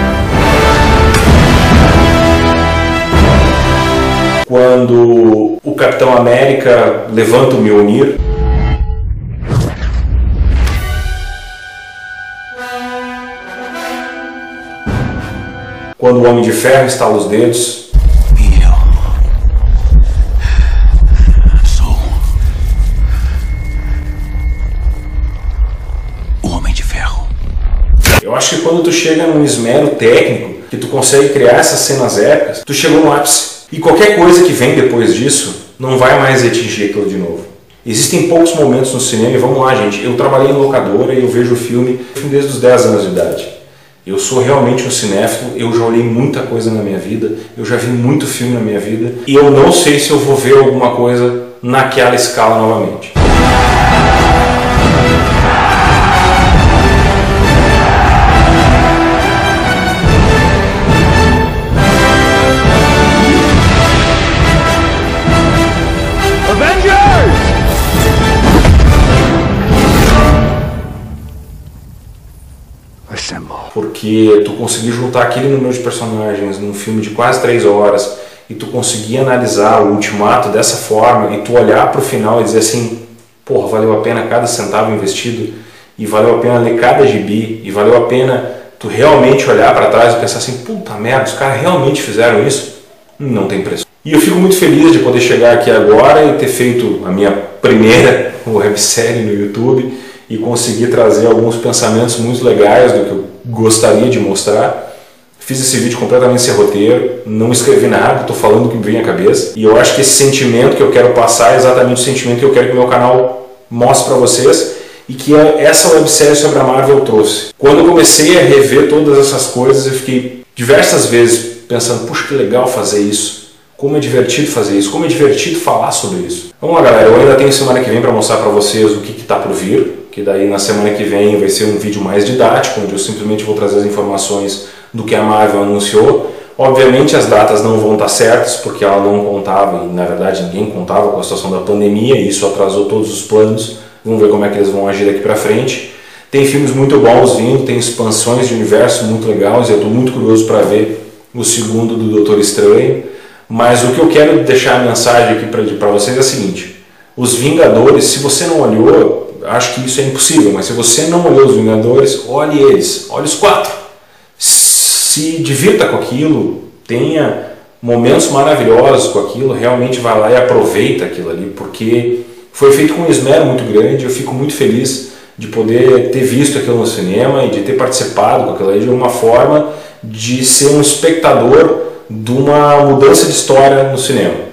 quando o Capitão América levanta o Mjolnir. Quando o Homem de Ferro estala os dedos Eu acho que quando tu chega num esmero técnico, que tu consegue criar essas cenas épicas, tu chegou no ápice. E qualquer coisa que vem depois disso não vai mais atingir aquilo de novo. Existem poucos momentos no cinema, e vamos lá, gente. Eu trabalhei em locadora e eu vejo filme desde os 10 anos de idade. Eu sou realmente um cinéfilo, eu já olhei muita coisa na minha vida, eu já vi muito filme na minha vida, e eu não sei se eu vou ver alguma coisa naquela escala novamente. Porque tu conseguir juntar aquele número de personagens num filme de quase três horas e tu conseguir analisar o ultimato dessa forma e tu olhar para o final e dizer assim, porra, valeu a pena cada centavo investido e valeu a pena ler cada gibi e valeu a pena tu realmente olhar para trás e pensar assim, puta merda, os caras realmente fizeram isso? Não tem preço. E eu fico muito feliz de poder chegar aqui agora e ter feito a minha primeira websérie no YouTube e conseguir trazer alguns pensamentos muito legais do que eu gostaria de mostrar. Fiz esse vídeo completamente sem roteiro, não escrevi nada, estou falando o que me vem à cabeça. E eu acho que esse sentimento que eu quero passar é exatamente o sentimento que eu quero que o meu canal mostre para vocês e que essa websérie sobre a Marvel trouxe. Quando eu comecei a rever todas essas coisas, eu fiquei diversas vezes pensando, puxa, que legal fazer isso. Como é divertido fazer isso, como é divertido falar sobre isso. Vamos lá, galera, eu ainda tenho semana que vem para mostrar para vocês o que está por vir que daí na semana que vem vai ser um vídeo mais didático, onde eu simplesmente vou trazer as informações do que a Marvel anunciou. Obviamente as datas não vão estar certas, porque ela não contava, e na verdade ninguém contava com a situação da pandemia, e isso atrasou todos os planos. Vamos ver como é que eles vão agir daqui para frente. Tem filmes muito bons vindo, tem expansões de universo muito legais, e eu estou muito curioso para ver o segundo do Doutor Estranho. Mas o que eu quero deixar a mensagem aqui para vocês é a seguinte: os Vingadores, se você não olhou, acho que isso é impossível, mas se você não olhou os Vingadores, olhe eles, olhe os quatro. Se divirta com aquilo, tenha momentos maravilhosos com aquilo, realmente vai lá e aproveita aquilo ali, porque foi feito com um esmero muito grande. Eu fico muito feliz de poder ter visto aquilo no cinema e de ter participado com aquilo ali de uma forma de ser um espectador de uma mudança de história no cinema.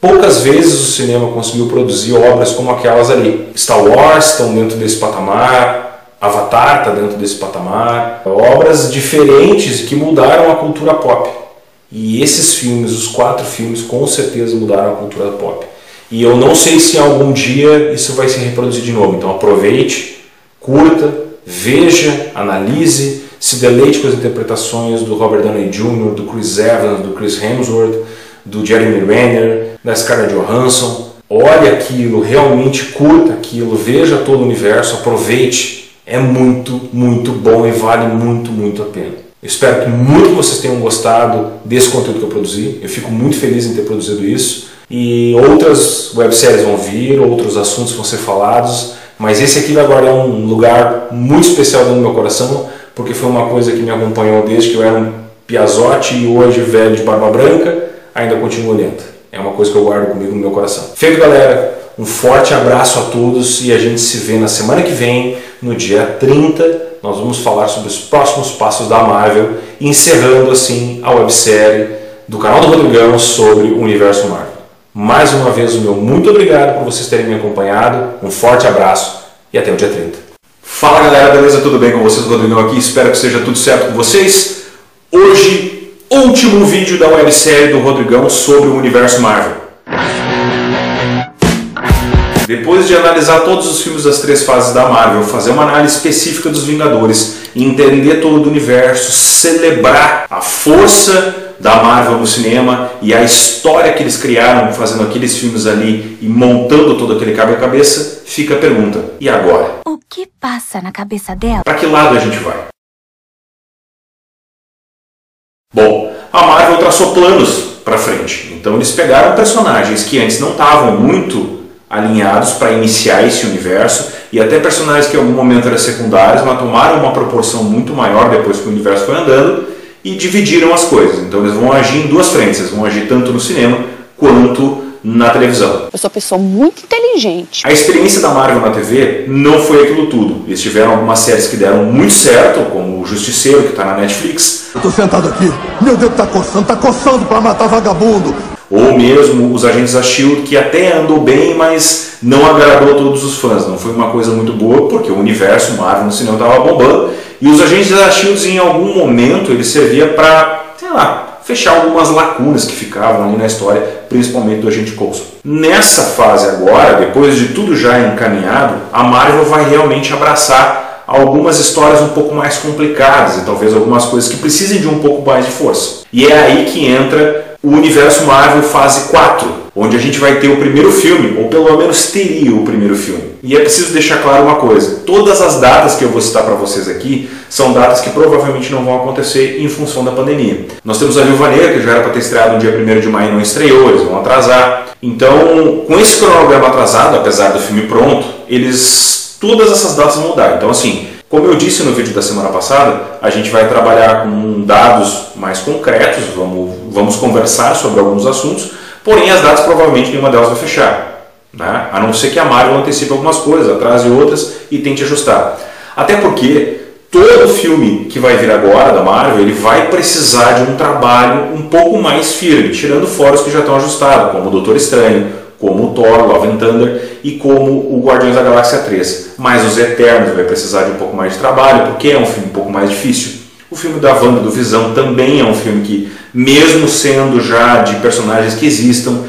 Poucas vezes o cinema conseguiu produzir obras como aquelas ali. Star Wars estão dentro desse patamar, Avatar está dentro desse patamar, obras diferentes que mudaram a cultura pop. E esses filmes, os quatro filmes, com certeza mudaram a cultura pop. E eu não sei se algum dia isso vai se reproduzir de novo. Então aproveite, curta, veja, analise, se deleite com as interpretações do Robert Downey Jr., do Chris Evans, do Chris Hemsworth, do Jeremy Renner, da Scarlett Johansson. Olhe aquilo, realmente curta aquilo, veja todo o universo, aproveite. É muito, muito bom e vale muito, muito a pena. Espero que muito vocês tenham gostado desse conteúdo que eu produzi. Eu fico muito feliz em ter produzido isso. E outras webséries vão vir, outros assuntos vão ser falados, mas esse aqui agora é um lugar muito especial no meu coração, porque foi uma coisa que me acompanhou desde que eu era um piazote e hoje velho de barba branca, ainda continuo lento. É uma coisa que eu guardo comigo no meu coração. Feito, galera. Um forte abraço a todos e a gente se vê na semana que vem, no dia 30. Nós vamos falar sobre os próximos passos da Marvel, encerrando assim a websérie do canal do Rodrigão sobre o universo Marvel. Mais uma vez, o meu muito obrigado por vocês terem me acompanhado. Um forte abraço e até o dia 30. Fala galera, beleza? Tudo bem com vocês? Rodrigão aqui. Espero que seja tudo certo com vocês. Hoje, último vídeo da websérie do Rodrigão sobre o universo Marvel. Depois de analisar todos os filmes das três fases da Marvel, fazer uma análise específica dos Vingadores, entender todo o universo, celebrar a força da Marvel no cinema e a história que eles criaram fazendo aqueles filmes ali e montando todo aquele quebra-cabeça, fica a pergunta: e agora? O que passa na cabeça dela? Para que lado a gente vai? Bom, a Marvel traçou planos para frente. Então eles pegaram personagens que antes não estavam muito alinhados para iniciar esse universo e até personagens que em algum momento eram secundários, mas tomaram uma proporção muito maior depois que o universo foi andando e dividiram as coisas. Então eles vão agir em duas frentes, eles vão agir tanto no cinema quanto na televisão. Eu sou uma pessoa muito inteligente. A experiência da Marvel na TV não foi aquilo tudo. Eles tiveram algumas séries que deram muito certo, como o Justiceiro, que está na Netflix. Eu tô sentado aqui, meu dedo tá coçando, tá coçando para matar vagabundo ou mesmo os agentes da Shield que até andou bem, mas não agradou todos os fãs. Não foi uma coisa muito boa porque o universo Marvel no cinema estava bombando e os agentes da Shield em algum momento ele servia para, sei lá, fechar algumas lacunas que ficavam ali na história, principalmente do agente Coulson. Nessa fase agora, depois de tudo já encaminhado, a Marvel vai realmente abraçar algumas histórias um pouco mais complicadas e talvez algumas coisas que precisem de um pouco mais de força. E é aí que entra o universo Marvel fase 4, onde a gente vai ter o primeiro filme, ou pelo menos teria o primeiro filme. E é preciso deixar claro uma coisa: todas as datas que eu vou citar para vocês aqui são datas que provavelmente não vão acontecer em função da pandemia. Nós temos a Viúva Negra, que já era para ter estreado no dia 1 de maio e não estreou, eles vão atrasar. Então, com esse cronograma atrasado, apesar do filme pronto, eles todas essas datas vão mudar. Então, assim, como eu disse no vídeo da semana passada, a gente vai trabalhar com dados mais concretos, vamos, vamos conversar sobre alguns assuntos, porém as datas provavelmente nenhuma delas vai fechar. Né? A não ser que a Marvel antecipe algumas coisas, atrase outras e tente ajustar. Até porque todo filme que vai vir agora da Marvel ele vai precisar de um trabalho um pouco mais firme, tirando fora os que já estão ajustados, como o Doutor Estranho, como o Thor, Love and Thunder e como o Guardiões da Galáxia 3. Mas os Eternos vai precisar de um pouco mais de trabalho, porque é um filme um pouco mais difícil. O filme da Wanda do Visão também é um filme que, mesmo sendo já de personagens que existam,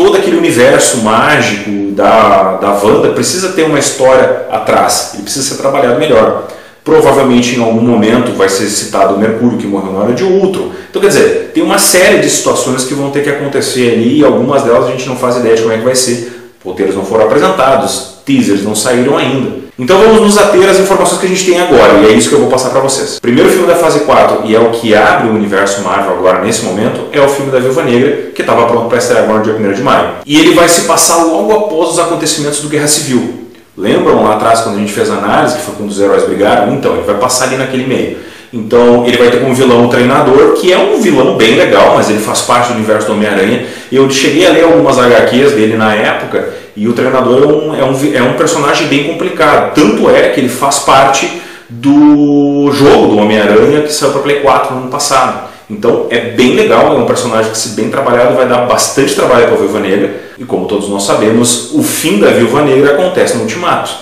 todo aquele universo mágico da, da Wanda precisa ter uma história atrás, ele precisa ser trabalhado melhor. Provavelmente em algum momento vai ser citado o Mercúrio que morreu na hora de outro. Então quer dizer, tem uma série de situações que vão ter que acontecer ali e algumas delas a gente não faz ideia de como é que vai ser. Roteiros não foram apresentados, teasers não saíram ainda. Então vamos nos ater às informações que a gente tem agora, e é isso que eu vou passar para vocês. O primeiro filme da fase 4, e é o que abre o universo Marvel agora nesse momento, é o filme da Viúva Negra, que estava pronto para estrear agora no dia 1 de maio. E ele vai se passar logo após os acontecimentos do Guerra Civil Lembram lá atrás quando a gente fez a análise, que foi quando os heróis brigaram? Então, ele vai passar ali naquele meio. Então, ele vai ter como vilão o treinador, que é um vilão bem legal, mas ele faz parte do universo do Homem-Aranha. Eu cheguei a ler algumas HQs dele na época, e o treinador é um, é um, é um personagem bem complicado. Tanto é que ele faz parte do jogo do Homem-Aranha que saiu para Play 4 no ano passado. Então é bem legal, é um personagem que, se bem trabalhado, vai dar bastante trabalho para a Viúva Negra. E como todos nós sabemos, o fim da Viúva Negra acontece no Ultimato.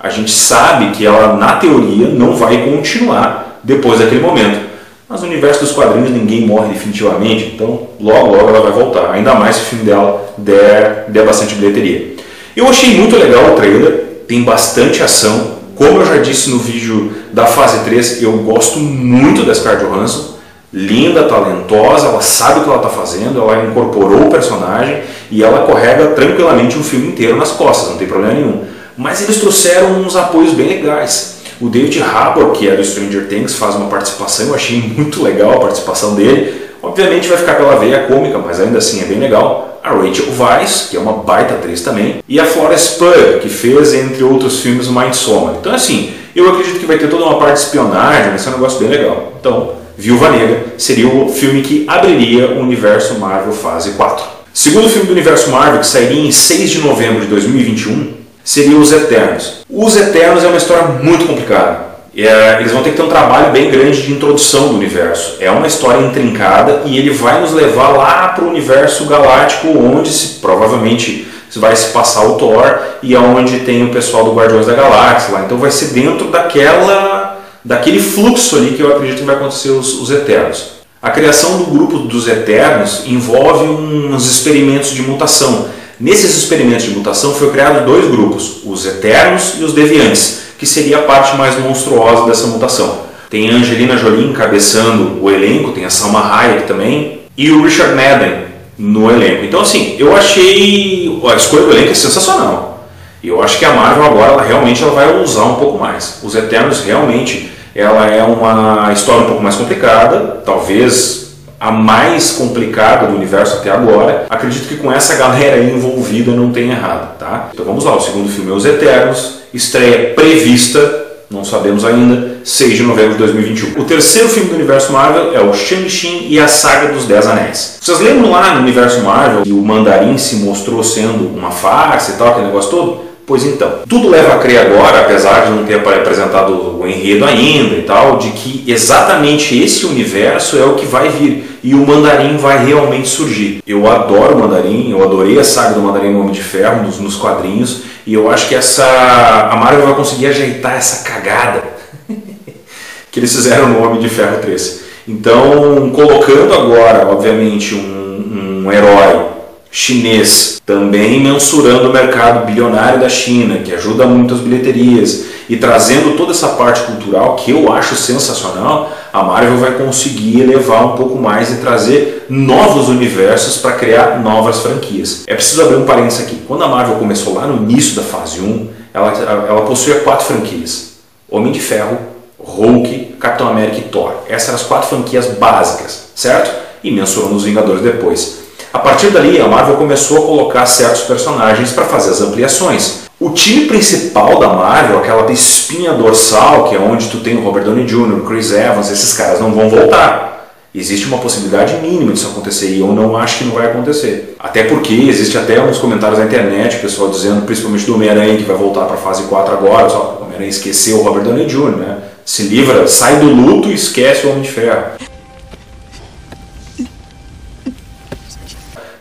A gente sabe que ela, na teoria, não vai continuar depois daquele momento. Mas no universo dos quadrinhos ninguém morre definitivamente, então logo logo ela vai voltar. Ainda mais se o filme dela der, der bastante bilheteria. Eu achei muito legal o trailer, tem bastante ação, como eu já disse no vídeo da fase 3, eu gosto muito da Scarlett Johansson. Linda, talentosa, ela sabe o que ela está fazendo, ela incorporou o personagem e ela correga tranquilamente um filme inteiro nas costas, não tem problema nenhum. Mas eles trouxeram uns apoios bem legais. O David Harbour, que é do Stranger Things, faz uma participação, eu achei muito legal a participação dele. Obviamente vai ficar pela veia cômica, mas ainda assim é bem legal a Rachel Weisz, que é uma baita atriz também, e a Florence Pugh, que fez, entre outros filmes, Midsommar. Então, assim, eu acredito que vai ter toda uma parte de espionagem, vai ser um negócio bem legal. Então, Viúva Negra seria o filme que abriria o universo Marvel Fase 4. Segundo filme do universo Marvel, que sairia em 6 de novembro de 2021, seria Os Eternos. Os Eternos é uma história muito complicada. É, eles vão ter que ter um trabalho bem grande de introdução do universo. É uma história intrincada e ele vai nos levar lá para o universo galáctico, onde se, provavelmente vai se passar o Thor e aonde tem o pessoal do Guardiões da Galáxia lá. Então vai ser dentro daquela, daquele fluxo ali que eu acredito que vai acontecer os, os Eternos. A criação do grupo dos Eternos envolve uns experimentos de mutação. Nesses experimentos de mutação foi criado dois grupos, os Eternos e os Deviantes que seria a parte mais monstruosa dessa mutação. Tem a Angelina Jolie encabeçando o elenco, tem a Salma Hayek também e o Richard Madden no elenco. Então assim, eu achei a escolha do elenco é sensacional. E eu acho que a Marvel agora ela realmente ela vai usar um pouco mais. Os Eternos realmente ela é uma história um pouco mais complicada, talvez a mais complicada do universo até agora. Acredito que com essa galera envolvida não tem errado, tá? Então vamos lá, o segundo filme é Os Eternos, estreia prevista, não sabemos ainda, 6 de novembro de 2021. O terceiro filme do universo Marvel é o Shang-Chi e a Saga dos Dez Anéis. Vocês lembram lá no universo Marvel que o Mandarim se mostrou sendo uma farsa e tal, aquele negócio todo? Pois então, tudo leva a crer agora, apesar de não ter apresentado o enredo ainda e tal, de que exatamente esse universo é o que vai vir e o Mandarim vai realmente surgir. Eu adoro o Mandarim, eu adorei a saga do Mandarim no Homem de Ferro nos, nos quadrinhos e eu acho que essa a Marvel vai conseguir ajeitar essa cagada que eles fizeram no Homem de Ferro 3. Então, colocando agora, obviamente, um, um herói chinês, também mensurando o mercado bilionário da China, que ajuda muito as bilheterias, e trazendo toda essa parte cultural que eu acho sensacional, a Marvel vai conseguir elevar um pouco mais e trazer novos universos para criar novas franquias. É preciso abrir um parênteses aqui. Quando a Marvel começou lá no início da fase 1, ela, ela possuía quatro franquias: Homem de Ferro, Hulk, Capitão América e Thor. Essas eram as quatro franquias básicas, certo? E mensurando os Vingadores depois. A partir dali, a Marvel começou a colocar certos personagens para fazer as ampliações. O time principal da Marvel, aquela espinha dorsal, que é onde tu tem o Robert Downey Jr., Chris Evans, esses caras não vão voltar. Existe uma possibilidade mínima disso acontecer e eu não acho que não vai acontecer. Até porque existe até uns comentários na internet, o pessoal dizendo, principalmente do Homem-Aranha, que vai voltar para a fase 4 agora, só o Homem-Aranha esqueceu o Robert Downey Jr., né? Se livra, sai do luto e esquece o Homem de Ferro.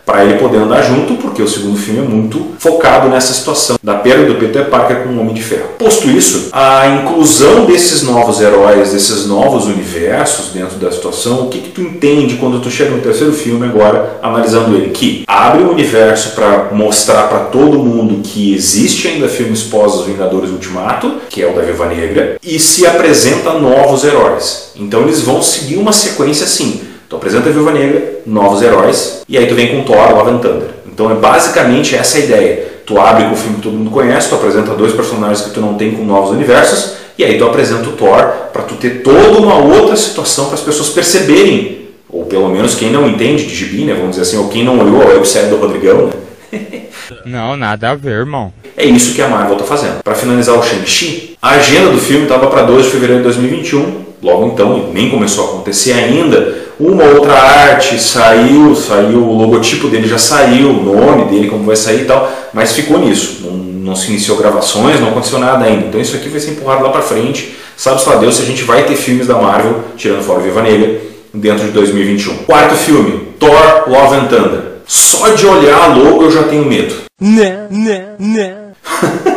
Para ele poder andar junto, porque o segundo filme é muito focado nessa situação da perda do Peter Parker com o Homem de Ferro. Posto isso, a inclusão desses novos heróis, desses novos universos dentro da situação, o que, que tu entende quando tu chega no terceiro filme agora, analisando ele? Que abre o universo para mostrar para todo mundo que existe ainda filmes pós os Vingadores Ultimato, que é o da Viva Negra, e se apresenta novos heróis. Então eles vão seguir uma sequência assim Tu apresenta a Viúva Negra, novos heróis, e aí tu vem com Thor, Love and Thunder. Então é basicamente essa a ideia. Tu abre com o filme que todo mundo conhece, tu apresenta dois personagens que tu não tem com novos universos, e aí tu apresenta o Thor para tu ter toda uma outra situação para as pessoas perceberem Ou pelo menos quem não entende de gibi, né? Vamos dizer assim, ou quem não olhou a websérie do Rodrigão, né? Não, nada a ver, irmão. É isso que a Marvel tá fazendo. Para finalizar o Shang-Chi, a agenda do filme estava para 2 de fevereiro de 2021. Logo então, nem começou a acontecer ainda. Uma outra arte saiu, saiu, o logotipo dele já saiu, o nome dele, como vai sair e tal, mas ficou nisso. Não, não se iniciou gravações, não aconteceu nada ainda. Então isso aqui vai ser empurrado lá para frente. Sabe só Deus se a gente vai ter filmes da Marvel, tirando fora o Viva Negra, dentro de 2021. Quarto filme, Thor Love and Thunder. Só de olhar a logo eu já tenho medo. Não, não, não.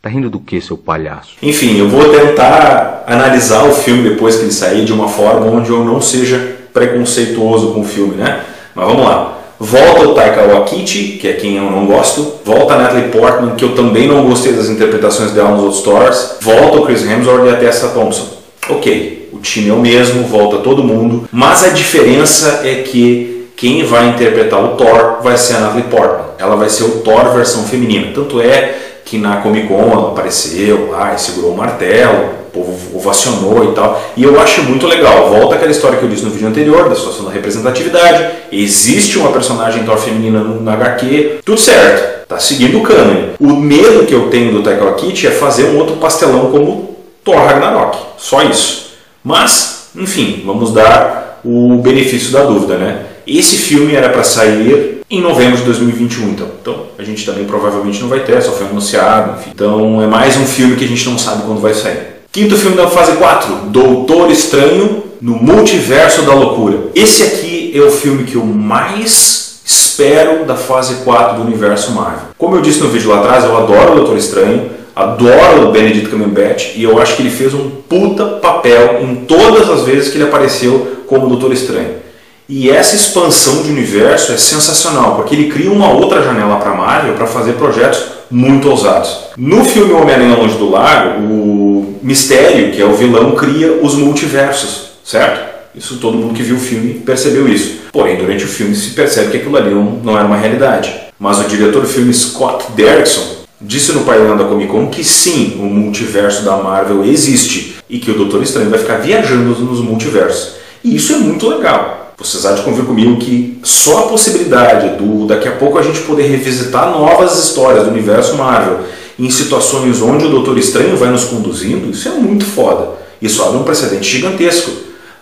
Tá rindo do que, seu palhaço? Enfim, eu vou tentar analisar o filme depois que ele sair de uma forma onde eu não seja preconceituoso com o filme, né? Mas vamos lá. Volta o Taika Waititi, que é quem eu não gosto. Volta a Natalie Portman, que eu também não gostei das interpretações dela nos outros Thors. Volta o Chris Hemsworth e a Tessa Thompson. Ok, o time é o mesmo, volta todo mundo. Mas a diferença é que quem vai interpretar o Thor vai ser a Natalie Portman. Ela vai ser o Thor versão feminina. Tanto é que na Comic Con apareceu lá e segurou o martelo, o povo ovacionou e tal. E eu acho muito legal. Volta aquela história que eu disse no vídeo anterior, da situação da representatividade. Existe uma personagem Thor feminina na HQ, tudo certo. Tá seguindo o cânone. O medo que eu tenho do Taika Waititi é fazer um outro pastelão como Thor Ragnarok. Só isso. Mas, enfim, vamos dar o benefício da dúvida, né? Esse filme era para sair em novembro de 2021, então. Então, a gente também provavelmente não vai ter, só foi anunciado, enfim. Então, é mais um filme que a gente não sabe quando vai sair. Quinto filme da fase 4, Doutor Estranho no Multiverso da Loucura. Esse aqui é o filme que eu mais espero da fase 4 do universo Marvel. Como eu disse no vídeo lá atrás, eu adoro o Doutor Estranho, adoro o Benedict Cumberbatch e eu acho que ele fez um puta papel em todas as vezes que ele apareceu como Doutor Estranho. E essa expansão de universo é sensacional, porque ele cria uma outra janela para Marvel para fazer projetos muito ousados. No filme Homem-Aranha Longe do Lago, o Mistério, que é o vilão, cria os multiversos, certo? Isso todo mundo que viu o filme percebeu isso. Porém, durante o filme se percebe que aquilo ali não, não era uma realidade. Mas o diretor do filme Scott Derrickson disse no painel da Comic Con que sim, o multiverso da Marvel existe e que o Doutor Estranho vai ficar viajando nos multiversos. E isso é muito legal. Vocês há de convir comigo que só a possibilidade do daqui a pouco a gente poder revisitar novas histórias do universo Marvel em situações onde o Doutor Estranho vai nos conduzindo, isso é muito foda. Isso abre um precedente gigantesco.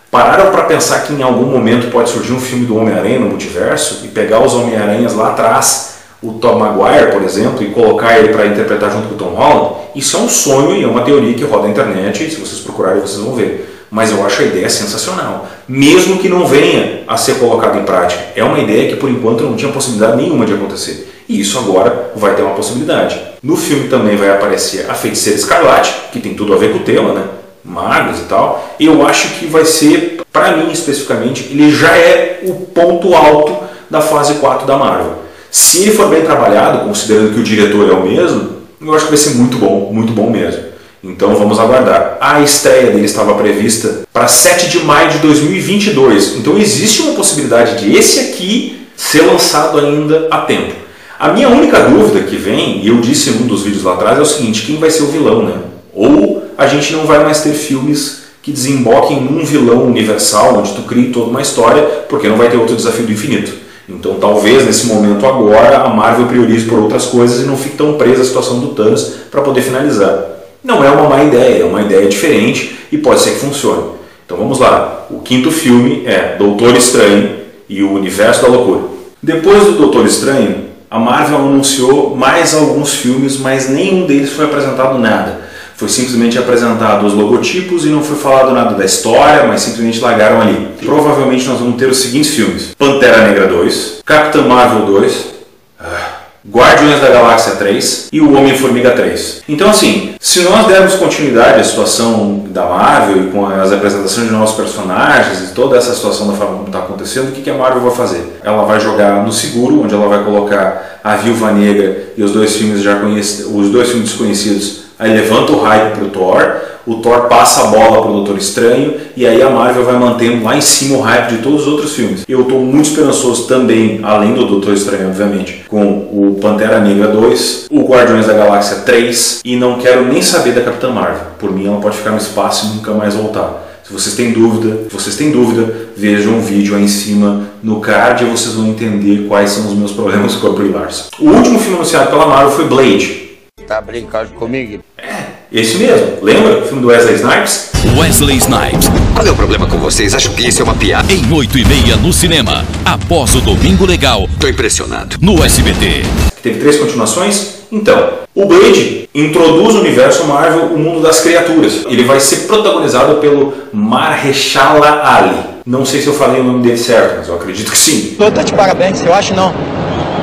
Pararam para pensar que em algum momento pode surgir um filme do Homem-Aranha no multiverso e pegar os Homem-Aranhas lá atrás, o Tom Maguire, por exemplo, e colocar ele para interpretar junto com o Tom Holland? Isso é um sonho e é uma teoria que roda na internet, e se vocês procurarem vocês vão ver mas eu acho a ideia sensacional, mesmo que não venha a ser colocado em prática. É uma ideia que por enquanto não tinha possibilidade nenhuma de acontecer. E isso agora vai ter uma possibilidade. No filme também vai aparecer a Feiticeira Escarlate, que tem tudo a ver com o tema, né? Magos e tal. Eu acho que vai ser, para mim especificamente, ele já é o ponto alto da fase 4 da Marvel. Se ele for bem trabalhado, considerando que o diretor é o mesmo, eu acho que vai ser muito bom, muito bom mesmo. Então vamos aguardar. A estreia dele estava prevista para 7 de maio de 2022. Então existe uma possibilidade de esse aqui ser lançado ainda a tempo. A minha única dúvida que vem, e eu disse num dos vídeos lá atrás, é o seguinte: quem vai ser o vilão, né? Ou a gente não vai mais ter filmes que desemboquem num vilão universal, onde tu crie toda uma história, porque não vai ter outro desafio do infinito. Então talvez nesse momento agora a Marvel priorize por outras coisas e não fique tão presa à situação do Thanos para poder finalizar. Não é uma má ideia, é uma ideia diferente e pode ser que funcione. Então vamos lá. O quinto filme é Doutor Estranho e o Universo da Loucura. Depois do Doutor Estranho, a Marvel anunciou mais alguns filmes, mas nenhum deles foi apresentado nada. Foi simplesmente apresentado os logotipos e não foi falado nada da história, mas simplesmente largaram ali. Provavelmente nós vamos ter os seguintes filmes: Pantera Negra 2, Capitã Marvel 2, Guardiões da Galáxia 3 e o Homem-Formiga 3. Então, assim, se nós dermos continuidade à situação da Marvel e com as apresentações de novos personagens e toda essa situação da forma como está acontecendo, o que, a Marvel vai fazer? Ela vai jogar no seguro, onde ela vai colocar a Viúva Negra e os dois filmes já conhecidos, os dois filmes desconhecidos Aí levanta o hype pro Thor, o Thor passa a bola pro Doutor Estranho e aí a Marvel vai mantendo lá em cima o hype de todos os outros filmes. Eu estou muito esperançoso também, além do Doutor Estranho, obviamente, com o Pantera Negra 2, o Guardiões da Galáxia 3 e não quero nem saber da Capitã Marvel. Por mim, ela pode ficar no espaço e nunca mais voltar. Se vocês têm dúvida, se vocês têm dúvida, vejam um vídeo aí em cima no card e vocês vão entender quais são os meus problemas com a Brie Larson. O último filme anunciado pela Marvel foi Blade. Tá brincando comigo? Esse mesmo, lembra? O filme do Wesley Snipes? Wesley Snipes. Qual é o problema com vocês? Acho que isso é uma piada. Em 8 e meia no cinema, após o Domingo Legal. Tô impressionado. No SBT. Teve três continuações? Então, o Blade introduz o universo Marvel, o mundo das criaturas. Ele vai ser protagonizado pelo Mahershala Ali. Não sei se eu falei o nome dele certo, mas eu acredito que sim. Tô de parabéns, eu acho não.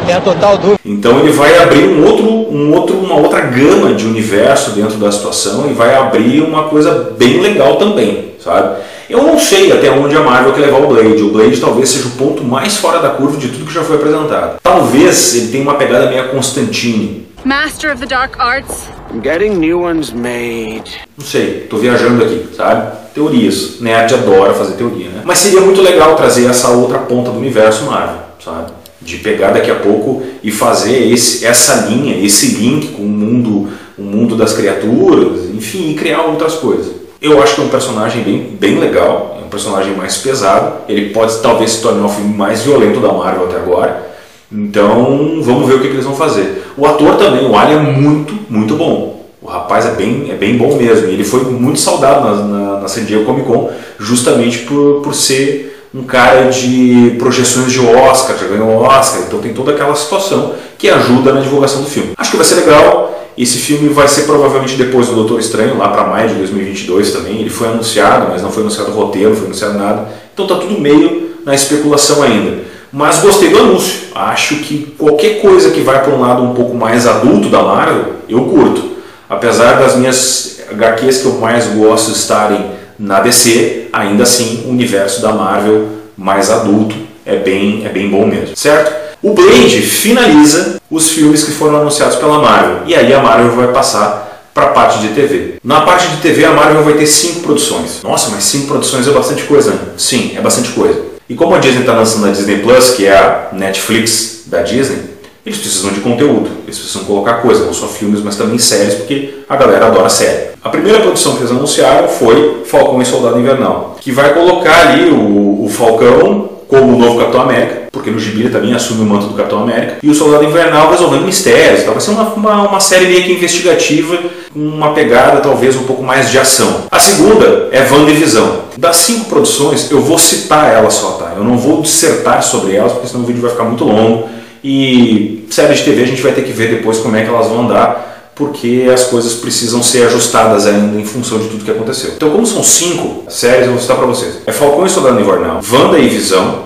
Tem a total dúvida. Então ele vai abrir um outro, um outro, uma outra gama de universo dentro da situação e vai abrir uma coisa bem legal também, sabe? Eu não sei até onde a Marvel quer levar o Blade. O Blade talvez seja o ponto mais fora da curva de tudo que já foi apresentado. Talvez ele tenha uma pegada meio Constantine. Master of the Dark Arts. Getting new ones made. Não sei, tô viajando aqui, sabe? Teorias. Nerd adora fazer teoria, né? Mas seria muito legal trazer essa outra ponta do universo Marvel, sabe? De pegar daqui a pouco e fazer esse, essa linha, esse link com o mundo, o mundo das criaturas, enfim, e criar outras coisas. Eu acho que é um personagem bem, bem legal, é um personagem mais pesado, ele pode talvez se tornar o filme mais violento da Marvel até agora, então vamos ver o que, que eles vão fazer. O ator também, o Ali é muito, muito bom. O rapaz é bem, é bem bom mesmo. Ele foi muito saudado na, na, na San Diego Comic Con justamente por, por ser um cara de projeções de Oscar, já ganhou Oscar, então tem toda aquela situação que ajuda na divulgação do filme. Acho que vai ser legal. Esse filme vai ser provavelmente depois do Doutor Estranho, lá para maio de 2022 também. Ele foi anunciado, mas não foi anunciado o roteiro, não foi anunciado nada. Então tá tudo meio na especulação ainda. Mas gostei do anúncio. Acho que qualquer coisa que vai para um lado um pouco mais adulto da Marvel, eu curto. Apesar das minhas HQs que eu mais gosto estarem na DC, ainda assim o universo da Marvel mais adulto é bem, é bem bom mesmo, certo? O Blade finaliza os filmes que foram anunciados pela Marvel e aí a Marvel vai passar para a parte de TV. Na parte de TV a Marvel vai ter cinco produções. Nossa, mas cinco produções é bastante coisa. Né? Sim, é bastante coisa. E como a Disney está lançando a Disney Plus, que é a Netflix da Disney, eles precisam de conteúdo, eles precisam colocar coisa, não só filmes, mas também séries, porque a galera adora série. A primeira produção que eles anunciaram foi Falcão e Soldado Invernal, que vai colocar ali o, o Falcão como o novo Capitão América, porque no gibi também assume o manto do Capitão América, e o Soldado Invernal resolvendo mistérios. Então vai ser uma, uma, uma série meio que investigativa, com uma pegada talvez um pouco mais de ação. A segunda é WandaVision. Das cinco produções, eu vou citar elas só, tá? Eu não vou dissertar sobre elas, porque senão o vídeo vai ficar muito longo. E séries de TV a gente vai ter que ver depois como é que elas vão andar, porque as coisas precisam ser ajustadas ainda em função de tudo que aconteceu. Então, como são cinco séries, eu vou citar para vocês: é Falcão e Soldado Invernal, Wanda e Visão,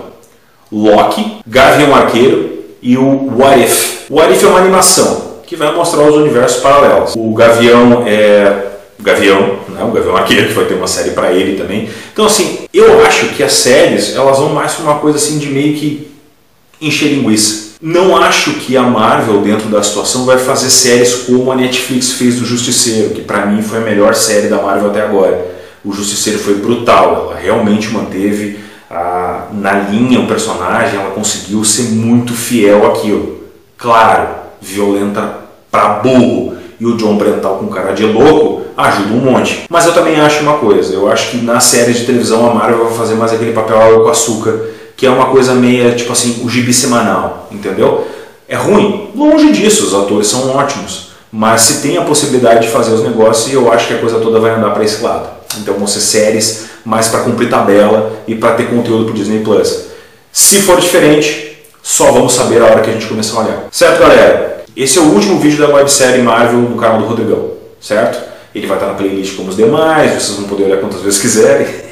Loki, Gavião Arqueiro e o What If. O What If é uma animação que vai mostrar os universos paralelos. O Gavião é Gavião, né? o Gavião Arqueiro, que vai ter uma série para ele também. Então, assim, eu acho que as séries elas vão mais para uma coisa assim de meio que encher linguiça. Não acho que a Marvel, dentro da situação, vai fazer séries como a Netflix fez do Justiceiro, que para mim foi a melhor série da Marvel até agora. O Justiceiro foi brutal, ela realmente manteve a, na linha o personagem, ela conseguiu ser muito fiel àquilo. Claro, violenta pra burro e o John Brental com cara de louco ajuda um monte. Mas eu também acho uma coisa, eu acho que na série de televisão a Marvel vai fazer mais aquele papel água com açúcar que é uma coisa meia, tipo assim, o gibi semanal, entendeu? É ruim? Longe disso, os atores são ótimos. Mas se tem a possibilidade de fazer os negócios, eu acho que a coisa toda vai andar para esse lado. Então vão ser séries mais para cumprir tabela e para ter conteúdo para Disney Plus. Se for diferente, só vamos saber a hora que a gente começar a olhar. Certo, galera? Esse é o último vídeo da websérie Marvel no canal do Rodrigão, certo? Ele vai estar na playlist como os demais, vocês vão poder olhar quantas vezes quiserem.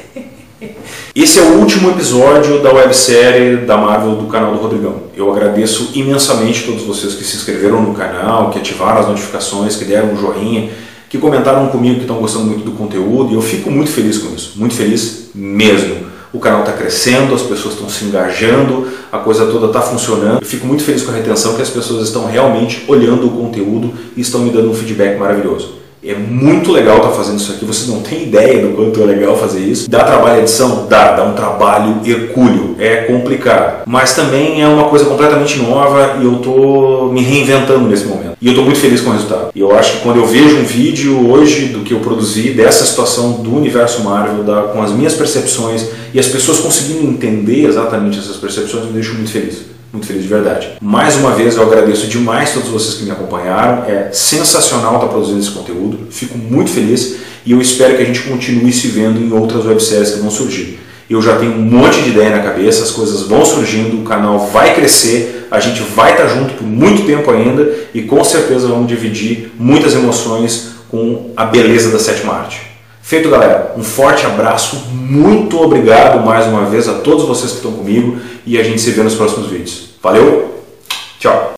Esse é o último episódio da websérie da Marvel do canal do Rodrigão. Eu agradeço imensamente todos vocês que se inscreveram no canal, que ativaram as notificações, que deram um joinha, que comentaram comigo que estão gostando muito do conteúdo e eu fico muito feliz com isso, muito feliz mesmo. O canal está crescendo, as pessoas estão se engajando, a coisa toda está funcionando. Eu fico muito feliz com a retenção que as pessoas estão realmente olhando o conteúdo e estão me dando um feedback maravilhoso. É muito legal estar tá fazendo isso aqui, vocês não têm ideia do quanto é legal fazer isso. Dá trabalho edição? Dá, dá um trabalho hercúleo, é complicado. Mas também é uma coisa completamente nova e eu estou me reinventando nesse momento. E eu estou muito feliz com o resultado. E eu acho que quando eu vejo um vídeo hoje do que eu produzi, dessa situação do universo Marvel, da, com as minhas percepções, e as pessoas conseguindo entender exatamente essas percepções, me deixa muito feliz. Muito feliz de verdade. Mais uma vez eu agradeço demais todos vocês que me acompanharam. É sensacional estar produzindo esse conteúdo. Fico muito feliz e eu espero que a gente continue se vendo em outras webséries que vão surgir. Eu já tenho um monte de ideia na cabeça, as coisas vão surgindo, o canal vai crescer, a gente vai estar junto por muito tempo ainda e com certeza vamos dividir muitas emoções com a beleza da sétima arte. Feito, galera. Um forte abraço, muito obrigado mais uma vez a todos vocês que estão comigo e a gente se vê nos próximos vídeos. Valeu, tchau!